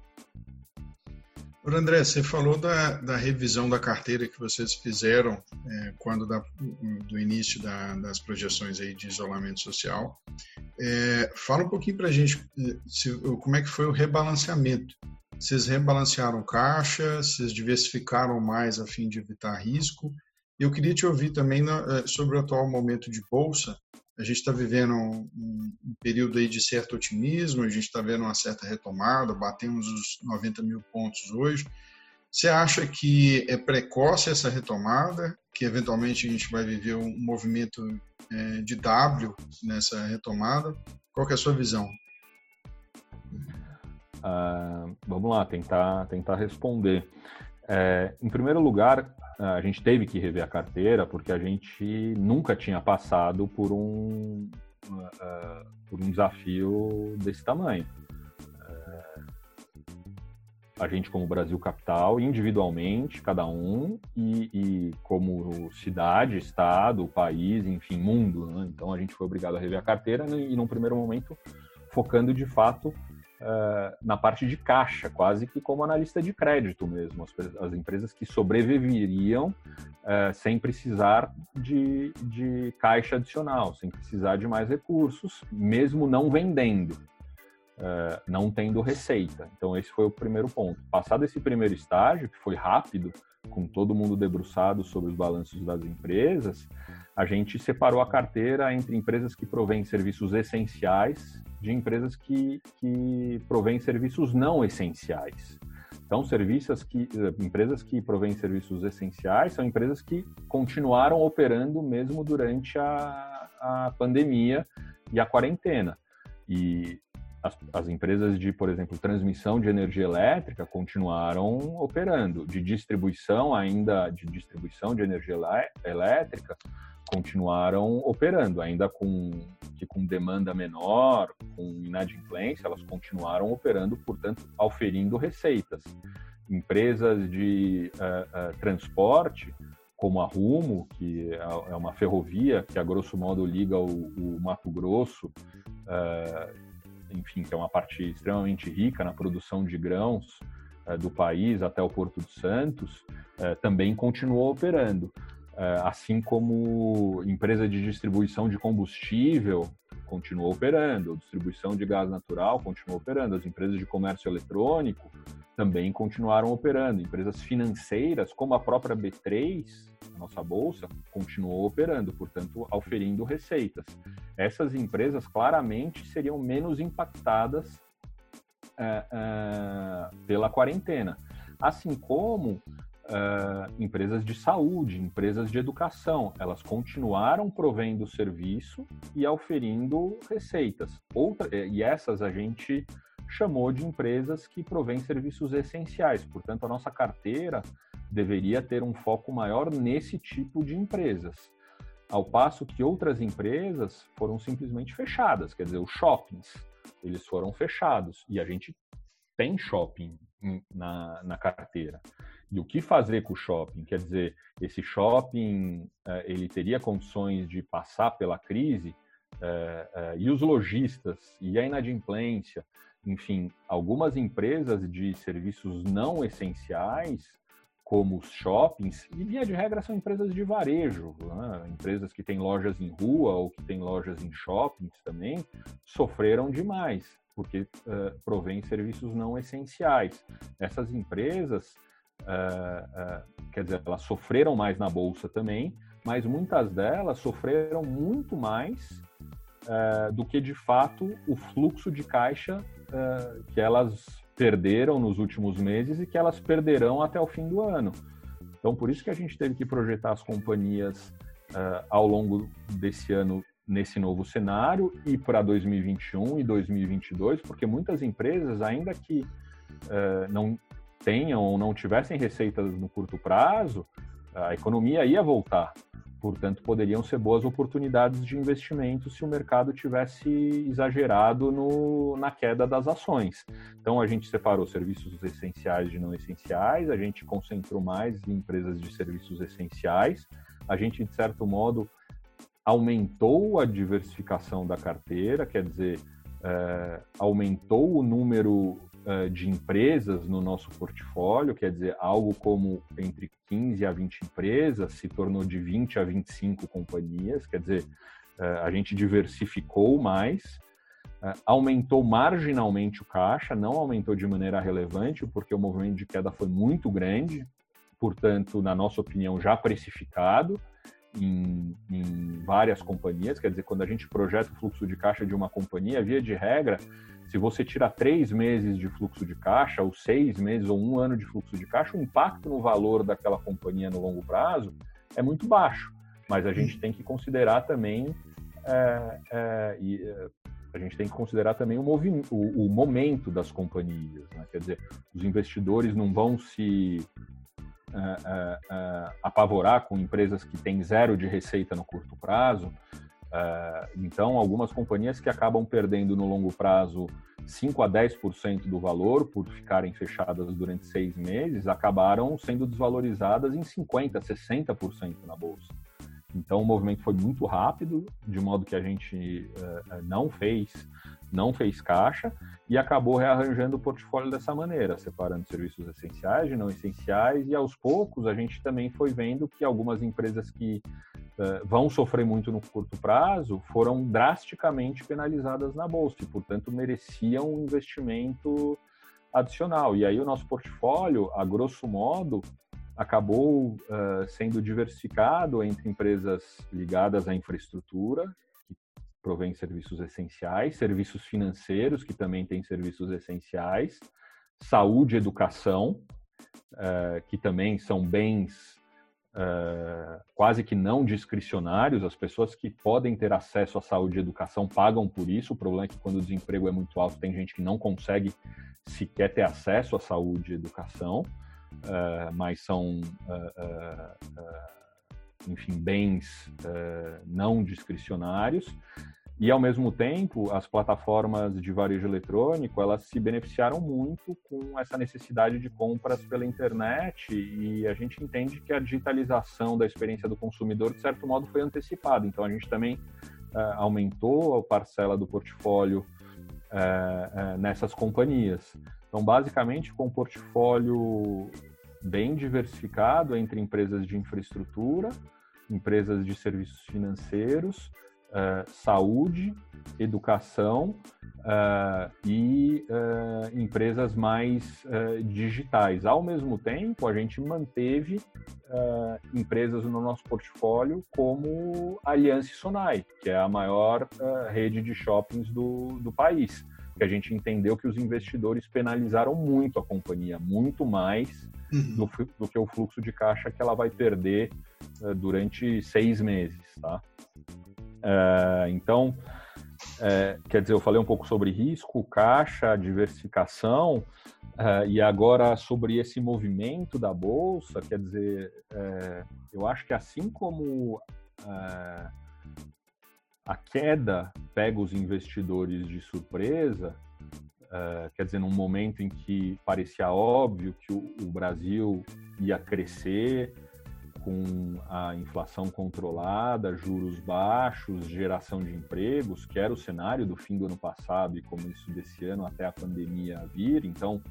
André, você falou da, da revisão da carteira que vocês fizeram é, quando da, do início da, das projeções aí de isolamento social. É, fala um pouquinho para a gente se, como é que foi o rebalanceamento vocês rebalancearam caixa, vocês diversificaram mais a fim de evitar risco. Eu queria te ouvir também eh, sobre o atual momento de bolsa. A gente está vivendo um, período aí de certo otimismo, a gente está vendo uma certa retomada, batemos os 90 mil pontos hoje. Você acha que é precoce essa retomada, que eventualmente a gente vai viver um movimento eh, de W nessa retomada? Qual é a sua visão? Uh, vamos lá, tentar, tentar responder. É, em primeiro lugar, a gente teve que rever a carteira porque a gente nunca tinha passado por um, uh, por um desafio desse tamanho. Uh, a gente, como Brasil Capital, individualmente, cada um, e, e como cidade, estado, país, enfim, mundo. Né? Então, a gente foi obrigado a rever a carteira e, num primeiro momento, focando de fato uh, na parte de caixa, quase que como analista de crédito mesmo, as, as empresas que sobreviveriam uh, sem precisar de, de caixa adicional, sem precisar de mais recursos, mesmo não vendendo. Uh, não tendo receita. Então, esse foi o primeiro ponto. Passado esse primeiro estágio, que foi rápido, com todo mundo debruçado sobre os balanços das empresas, a gente separou a carteira entre empresas que provêm serviços essenciais de empresas que, que provêm serviços não essenciais. Então, serviços que, empresas que provêm serviços essenciais são empresas que continuaram operando mesmo durante a, a pandemia e a quarentena. E as, as, empresas de, por exemplo, transmissão de energia elétrica continuaram operando. De distribuição, ainda de distribuição de energia elétrica, continuaram operando, ainda com, que com demanda menor, com inadimplência, elas continuaram operando, portanto, auferindo receitas. Empresas de uh, uh, transporte, como a Rumo, que é, é uma ferrovia que, a grosso modo, liga o, o Mato Grosso, uh, enfim, que é uma parte extremamente rica na produção de grãos, do país até o Porto de Santos também continuou operando. Assim como empresa de distribuição de combustível continuou operando, distribuição de gás natural continuou operando, as empresas de comércio eletrônico também continuaram operando, empresas financeiras como a própria B3, a nossa bolsa, continuou operando, portanto, auferindo receitas. Essas empresas claramente seriam menos impactadas é, é, pela quarentena, assim como uh, empresas de saúde, empresas de educação. Elas continuaram provendo serviço e auferindo receitas. Outra, eh, e essas a gente chamou de empresas que provêm serviços essenciais. Portanto, a nossa carteira deveria ter um foco maior nesse tipo de empresas. Ao passo que outras empresas foram simplesmente fechadas, quer dizer, os shoppings, eles foram fechados e a gente tem shopping na, na carteira. E o que fazer com o shopping? Quer dizer, esse shopping eh, ele teria condições de passar pela crise eh, eh, e os lojistas e a inadimplência, enfim, algumas empresas de serviços não essenciais, como os shoppings, e via de regra são empresas de varejo, né? empresas que têm lojas em rua ou que têm lojas em shoppings também, sofreram demais, porque uh, provém serviços não essenciais. Essas empresas uh, uh, quer dizer, elas sofreram mais na bolsa também, mas muitas delas sofreram muito mais uh, do que de fato o fluxo de caixa que elas perderam nos últimos meses e que elas perderão até o fim do ano. Então, por isso que a gente teve que projetar as companhias ao longo desse ano nesse novo cenário e para 2021 e 2022, porque muitas empresas, ainda que não tenham ou não tivessem receitas no curto prazo, a economia ia voltar. Portanto, poderiam ser boas oportunidades de investimento se o mercado tivesse exagerado no, na queda das ações. Então, a gente separou serviços essenciais de não essenciais, a gente concentrou mais em empresas de serviços essenciais, a gente, de certo modo, aumentou a diversificação da carteira, quer dizer, é, aumentou o número uh, de empresas no nosso portfólio, quer dizer, algo como entre 15 a 20 empresas se tornou de 20 a 25 companhias, quer dizer, uh, a gente diversificou mais, uh, aumentou marginalmente o caixa, não aumentou de maneira relevante, porque o movimento de queda foi muito grande, portanto, na nossa opinião, já precificado. Em, em, várias companhias, quer dizer, quando a gente projeta o fluxo de caixa de uma companhia, via de regra, se você tira três meses de fluxo de caixa, ou seis meses, ou um ano de fluxo de caixa, o impacto no valor daquela companhia no longo prazo é muito baixo. Mas a gente tem que considerar também é, é, e, é, a gente tem que considerar também o, o, o momento das companhias. Né? Quer dizer, os investidores não vão se é, é, é, apavorar com empresas que têm zero de receita no curto prazo, então, algumas companhias que acabam perdendo no longo prazo 5 a 10% do valor por ficarem fechadas durante seis meses, acabaram sendo desvalorizadas em 50%, 60% na bolsa. Então, o movimento foi muito rápido, de modo que a gente uh, não fez não fez caixa e acabou rearranjando o portfólio dessa maneira, separando serviços essenciais de não essenciais e aos poucos a gente também foi vendo que algumas empresas que uh, vão sofrer muito no curto prazo foram drasticamente penalizadas na bolsa e, portanto, mereciam um investimento adicional. E aí o nosso portfólio, a grosso modo, acabou uh, sendo diversificado entre empresas ligadas à infraestrutura, provém serviços essenciais, serviços financeiros, que também tem serviços essenciais, saúde educação, uh, que também são bens uh, quase que não discricionários, as pessoas que podem ter acesso à saúde e educação pagam por isso, o problema é que quando o desemprego é muito alto, tem gente que não consegue sequer ter acesso à saúde e educação, uh, mas são enfim, bens não discricionários. E, ao mesmo tempo, as plataformas de varejo eletrônico, elas se beneficiaram muito com essa necessidade de compras pela internet e a gente entende que a digitalização da experiência do consumidor, de certo modo, foi antecipada. Então, a gente também uh, aumentou a parcela do portfólio uh, uh, nessas companhias. Então, basicamente, com um portfólio bem diversificado entre empresas de infraestrutura, empresas de serviços financeiros, uh, saúde, educação uh, e uh, empresas mais digitais. Ao mesmo tempo, a gente manteve empresas no nosso portfólio como Aliança Sonai, que é a maior rede de shoppings do, do país. Que a gente entendeu que os investidores penalizaram muito a companhia, muito mais uhum. do, do, que o fluxo de caixa que ela vai perder uh, durante seis meses, tá? Uh, então, uh, quer dizer, eu falei um pouco sobre risco, caixa, diversificação, e agora sobre esse movimento da bolsa, quer dizer, eu acho que assim como a queda pega os investidores de surpresa, Uh, quer dizer, num momento em que parecia óbvio que o, o, Brasil ia crescer com a inflação controlada, juros baixos, geração de empregos, que era o cenário do fim do ano passado e começo desse ano até a pandemia vir. Então,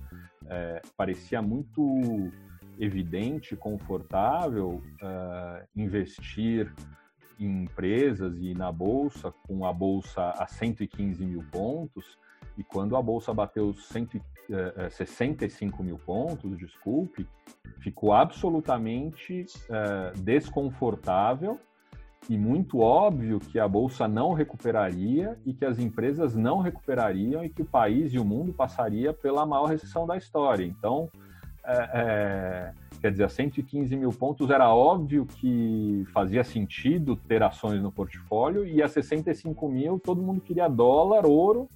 é, parecia muito evidente, confortável uh, investir em empresas e na bolsa, com a bolsa a 115 mil pontos e quando a bolsa bateu 165 eh, eh, mil pontos, desculpe, ficou absolutamente uh, desconfortável e muito óbvio que a bolsa não recuperaria e que as empresas não recuperariam e que o país e o mundo passaria pela maior recessão da história. Então, é, é, quer dizer, a 115 mil pontos era óbvio que fazia sentido ter ações no portfólio e a 65 mil todo mundo queria dólar, ouro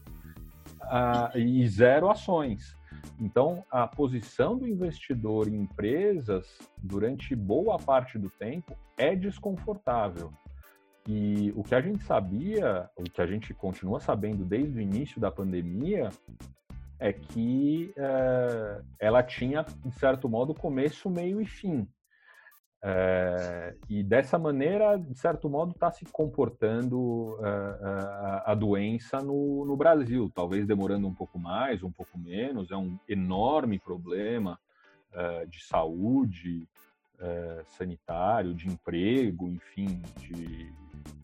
uh, e zero ações. Então, a posição do investidor em empresas durante boa parte do tempo é desconfortável. E o que a gente sabia, o que a gente continua sabendo desde o início da pandemia, é que uh, ela tinha, de certo modo, começo, meio e fim. É, e dessa maneira, de certo modo, está se comportando uh, uh, a doença no, no, Brasil, talvez demorando um pouco mais, um pouco menos. É um enorme problema uh, de saúde, sanitário, de emprego, enfim, de,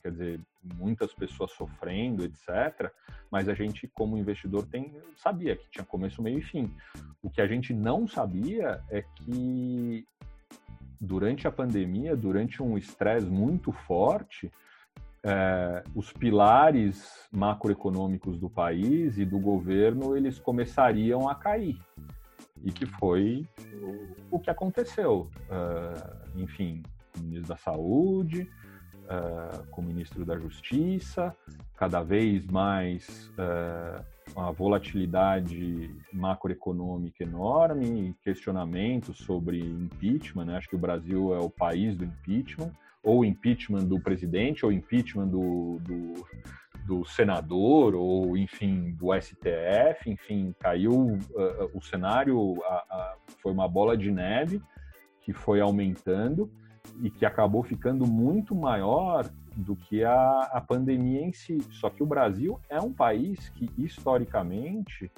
quer dizer, muitas pessoas sofrendo, etc. Mas a gente, como investidor, tem, sabia que tinha começo, meio e fim. O que a gente não sabia é que durante a pandemia, durante um estresse muito forte, é, os pilares macroeconômicos do país e do governo eles começariam a cair e que foi o, que aconteceu. Uh, enfim, o ministro da Saúde, uh, com o ministro da Justiça, cada vez mais uh, uma volatilidade macroeconômica enorme, questionamentos sobre impeachment, né? acho que o Brasil é o país do impeachment, ou impeachment do presidente, ou impeachment do, do, do senador, ou enfim, do STF, enfim, caiu uh, o cenário, a, foi uma bola de neve que foi aumentando e que acabou ficando muito maior do que a, a pandemia em si. Só que o Brasil é um país que, historicamente,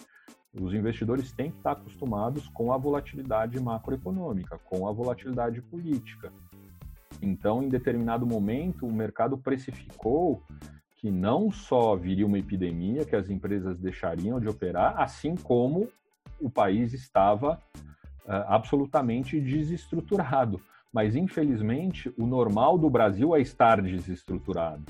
os investidores têm que estar acostumados com a volatilidade macroeconômica, com a volatilidade política. Então, em determinado momento, o mercado precificou que não só viria uma epidemia, que as empresas deixariam de operar, assim como o país estava uh, absolutamente desestruturado mas infelizmente o normal do Brasil é estar desestruturado.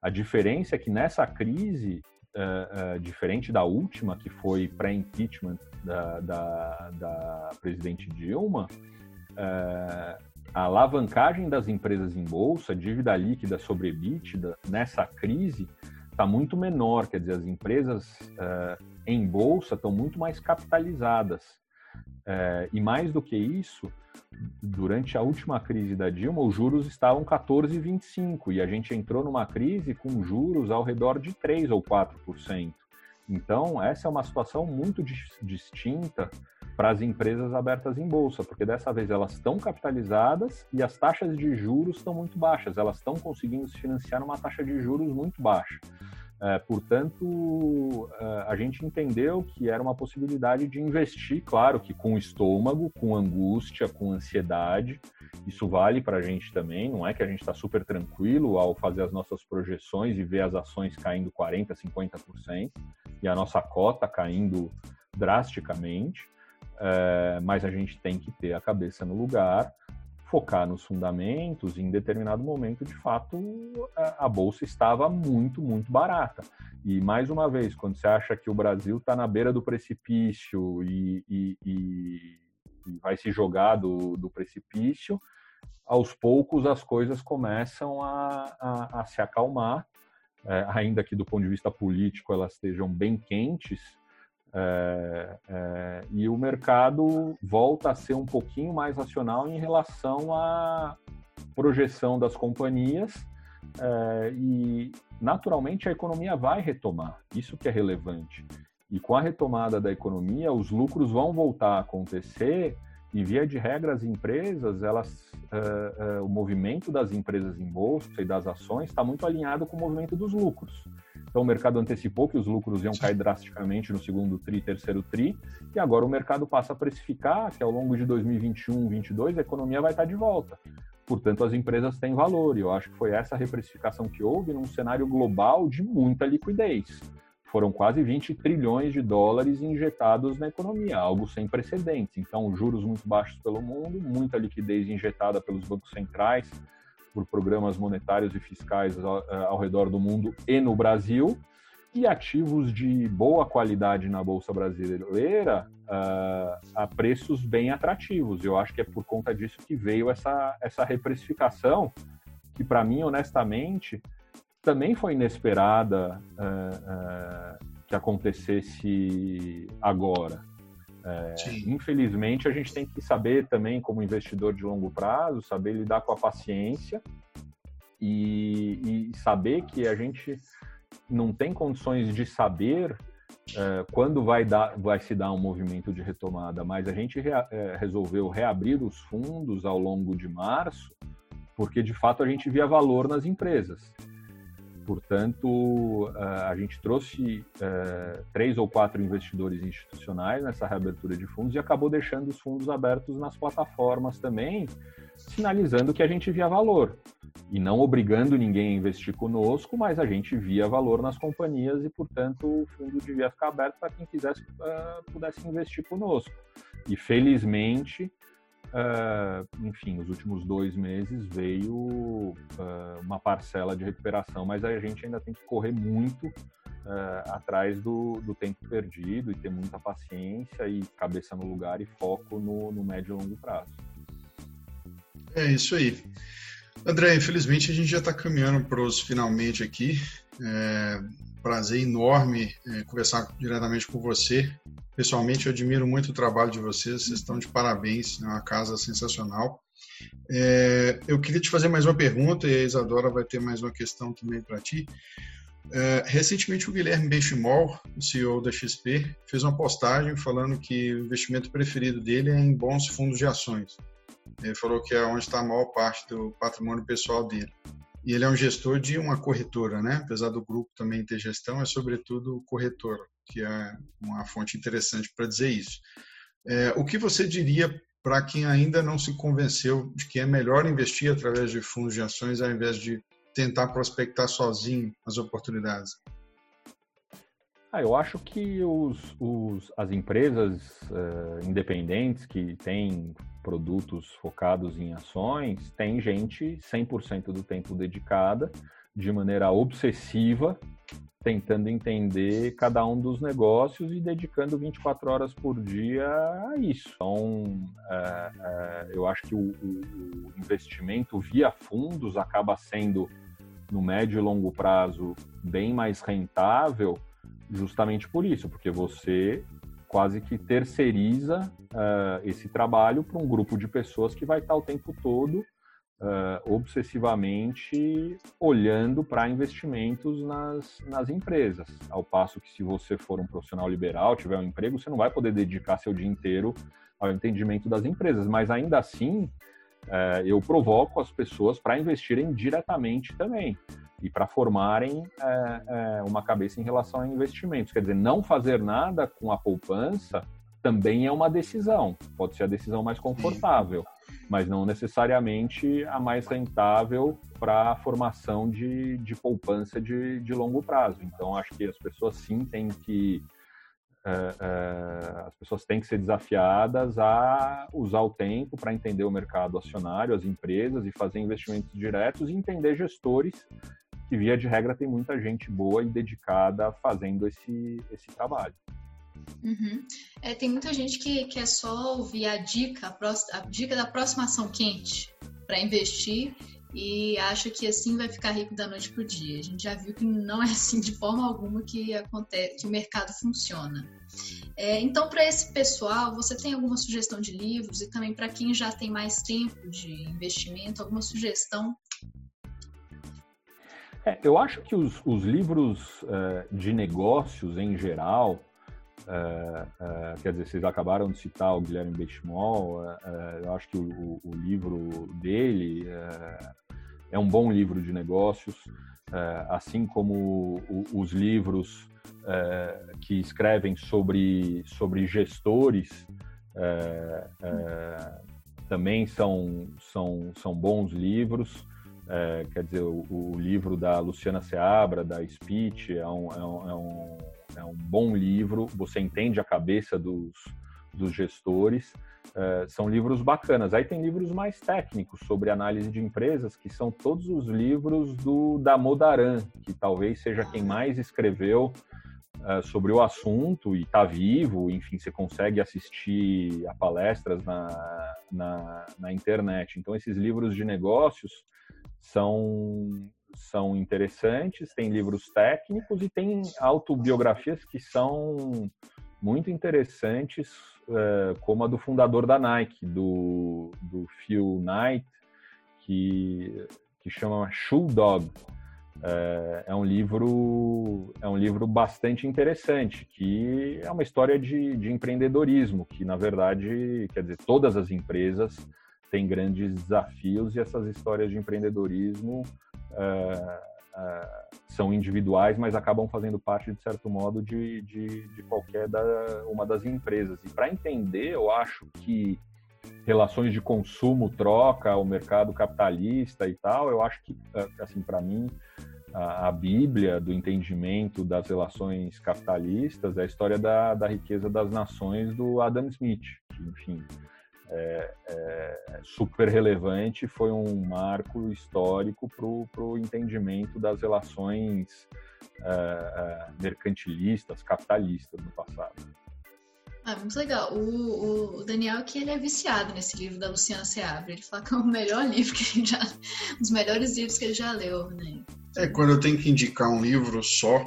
A diferença é que nessa crise, uh, uh, diferente da última, que foi pré-impeachment da, da, da, presidente Dilma, uh, a alavancagem das empresas em bolsa, dívida líquida sobre EBITDA, nessa crise, está muito menor. Quer dizer, as empresas em bolsa estão muito mais capitalizadas. E mais do que isso, durante a última crise da Dilma, os juros estavam 14,25 e a gente entrou numa crise com juros ao redor de 3 ou 4%. Então, essa é uma situação muito distinta para as empresas abertas em bolsa, porque dessa vez elas estão capitalizadas e as taxas de juros estão muito baixas, elas estão conseguindo se financiar numa taxa de juros muito baixa. É, portanto, é, a gente entendeu que era uma possibilidade de investir, claro que com estômago, com angústia, com ansiedade. Isso vale para a gente também, não é que a gente está super tranquilo ao fazer as nossas projeções e ver as ações caindo 40%, 50% e a nossa cota caindo drasticamente, é, mas a gente tem que ter a cabeça no lugar focar nos fundamentos, e em determinado momento, de fato, a, bolsa estava muito, muito barata. E, mais uma vez, quando você acha que o Brasil está na beira do precipício e, e, e, e vai se jogar do, do, precipício, aos poucos as coisas começam a, a, a se acalmar, é, ainda que do ponto de vista político elas estejam bem quentes, é, é, e o mercado volta a ser um pouquinho mais racional em relação à projeção das companhias é, e naturalmente a economia vai retomar, isso que é relevante. E com a retomada da economia, os lucros vão voltar a acontecer e via de regra as empresas, elas, é, é, o movimento das empresas em bolsa e das ações está muito alinhado com o movimento dos lucros. Então o mercado antecipou que os lucros iam cair drasticamente no segundo tri, terceiro tri, e agora o mercado passa a precificar que ao longo de 2021, 2022 a economia vai estar de volta. Portanto, as empresas têm valor, e eu acho que foi essa reprecificação que houve num cenário global de muita liquidez. Foram quase 20 trilhões de dólares injetados na economia, algo sem precedentes. Então, juros muito baixos pelo mundo, muita liquidez injetada pelos bancos centrais, por programas monetários e fiscais ao, eh, ao redor do mundo e no Brasil, e ativos de boa qualidade na Bolsa Brasileira uh, a preços bem atrativos. Eu acho que é por conta disso que veio essa, essa reprecificação, que para mim, honestamente, também foi inesperada uh, uh, que acontecesse agora. É, infelizmente, a gente tem que saber também, como investidor de longo prazo, saber lidar com a paciência e, e saber que a gente não tem condições de saber é, quando vai, dar, vai se dar um movimento de retomada, mas a gente rea, é, resolveu reabrir os fundos ao longo de março, porque de fato a gente via valor nas empresas. Portanto, a gente trouxe é, três ou quatro investidores institucionais nessa reabertura de fundos e acabou deixando os fundos abertos nas plataformas também, sinalizando que a gente via valor. E não obrigando ninguém a investir conosco, mas a gente via valor nas companhias e, portanto, o fundo devia ficar aberto para quem quisesse uh, pudesse investir conosco. E felizmente Uh, enfim, nos últimos dois meses veio uh, uma parcela de recuperação, mas a gente ainda tem que correr muito uh, atrás do, do, tempo perdido e ter muita paciência e cabeça no lugar e foco no, no médio e longo prazo. É isso aí. André, infelizmente a gente já está caminhando para os finalmente aqui. É, prazer enorme é, conversar diretamente com você. Pessoalmente, eu admiro muito o trabalho de vocês, vocês estão de parabéns, é uma casa sensacional. É, eu queria te fazer mais uma pergunta, e a Isadora vai ter mais uma questão também para ti. É, recentemente, o Guilherme Benchimol, o CEO da XP, fez uma postagem falando que o investimento preferido dele é em bons fundos de ações. Ele falou que é onde está a maior parte do patrimônio pessoal dele. E ele é um gestor de uma corretora, né? Apesar do grupo também ter gestão, é sobretudo corretora que é uma fonte interessante para dizer isso. É, o que você diria para quem ainda não se convenceu de que é melhor investir através de fundos de ações ao invés de tentar prospectar sozinho as oportunidades? Ah, eu acho que os, os, as empresas uh, independentes que têm produtos focados em ações têm gente 100% do tempo dedicada de maneira obsessiva tentando entender cada um dos negócios e dedicando 24 horas por dia a isso. Então, é, é, eu acho que o, o, investimento via fundos acaba sendo, no médio e longo prazo, bem mais rentável, justamente por isso, porque você quase que terceiriza uh, esse trabalho para um grupo de pessoas que vai estar o tempo todo uh, obsessivamente olhando para investimentos nas, nas empresas. Ao passo que, se você for um profissional liberal, tiver um emprego, você não vai poder dedicar seu dia inteiro ao entendimento das empresas. Mas ainda assim, uh, eu provoco as pessoas para investirem diretamente também. E para formarem é, é, uma cabeça em relação a investimentos. Quer dizer, não fazer nada com a poupança também é uma decisão, pode ser a decisão mais confortável, mas não necessariamente a mais rentável para a formação de, de poupança de, de longo prazo. Então, acho que as pessoas sim têm que é, é, as pessoas têm que ser desafiadas a usar o tempo para entender o mercado acionário, as empresas e fazer investimentos diretos e entender gestores que via de regra tem muita gente boa e dedicada fazendo esse, esse trabalho. Uhum. É, tem muita gente que quer só ouvir a dica, a, a dica da próxima ação quente para investir e acha que assim vai ficar rico da noite para o dia. A gente já viu que não é assim de forma alguma que, acontece, que o mercado funciona. É, então, para esse pessoal, você tem alguma sugestão de livros e também para quem já tem mais tempo de investimento, alguma sugestão? É, eu acho que os, os livros é, de negócios em geral, é, é, quer dizer, vocês acabaram de citar o Guilherme Benchimol, eu acho que o, o livro dele é, um bom livro de negócios, assim como o, os livros que escrevem sobre, sobre gestores também são, são, são bons livros. É, quer dizer, o, o, livro da Luciana Seabra, da Speech, é um, é um, é um é um bom livro, você entende a cabeça dos, dos gestores. Uh, são livros bacanas. Aí tem livros mais técnicos sobre análise de empresas, que são todos os livros do da Modaran, que talvez seja quem mais escreveu uh, sobre o assunto e está vivo. Enfim, você consegue assistir a palestras na, na, na internet. Então, esses livros de negócios são são interessantes, tem livros técnicos e tem autobiografias que são muito interessantes, uh, como a do fundador da Nike, do, do Phil Knight, que, que chama Shoe Dog. Uh, é um livro é um livro bastante interessante que é uma história de, de empreendedorismo que na verdade quer dizer todas as empresas têm grandes desafios e essas histórias de empreendedorismo uh, uh, são individuais, mas acabam fazendo parte, de certo modo, de, de, de qualquer da, uma das empresas. E para entender, eu acho que relações de consumo, troca, o mercado capitalista e tal, eu acho que, assim, para mim, a, a, Bíblia do entendimento das relações capitalistas é a história da, da riqueza das nações do Adam Smith, que, enfim, é, é, super relevante, foi um marco histórico para o entendimento das relações é, é, mercantilistas, capitalistas no passado. Ah, muito legal. O, o, Daniel que ele é viciado nesse livro da Luciana Seabra. Ele fala que é o melhor livro que ele já, um dos melhores livros que ele já leu, né? É quando eu tenho que indicar um livro só,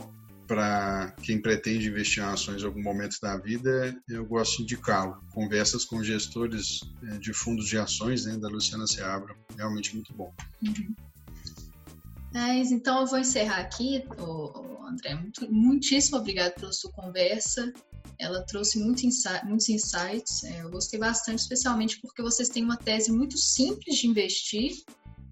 para quem pretende investir em ações em algum momento da vida, eu gosto de indicá-lo. Conversas com gestores é, de fundos de ações, né, da Luciana Seabra, realmente muito bom. Uhum. Mas, então eu vou encerrar aqui, André. Muito, muitíssimo obrigado pela sua conversa. Ela trouxe muito insight, muitos insights. É, eu gostei bastante, especialmente porque vocês têm uma tese muito simples de investir,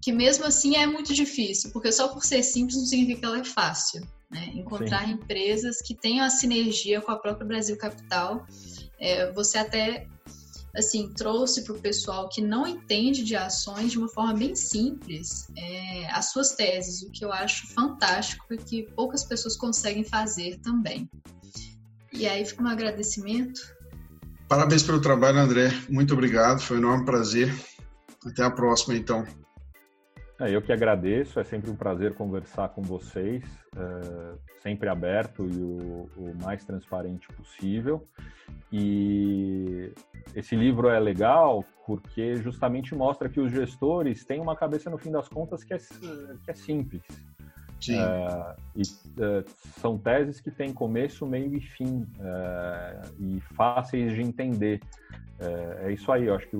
que mesmo assim é muito difícil, porque só por ser simples não significa que ela é fácil. Né? Encontrar Sim. empresas que tenham a sinergia com a própria Brasil Capital. É, você até assim trouxe para o pessoal que não entende de ações de uma forma bem simples é, as suas teses, o que eu acho fantástico e que poucas pessoas conseguem fazer também. E aí fica um agradecimento. Parabéns pelo trabalho, André. Muito obrigado, foi um enorme prazer. Até a próxima, então. É, eu que agradeço, é sempre um prazer conversar com vocês, é, sempre aberto e o, o, mais transparente possível. E esse livro é legal porque justamente mostra que os gestores têm uma cabeça, no fim das contas, que é, que é simples. É, e é, são teses que têm começo, meio e fim, é, e fáceis de entender. É, isso aí, eu acho que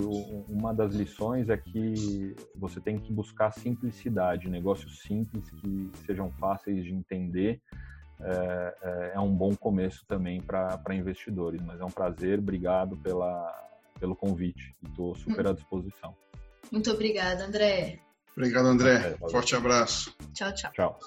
uma das lições é que você tem que buscar simplicidade, negócios simples que sejam fáceis de entender. É, um bom começo também para investidores, mas é um prazer, obrigado pela, pelo convite estou super à disposição. Muito obrigada, André. Obrigado, André. Valeu. Forte abraço. Tchau, tchau. Tchau.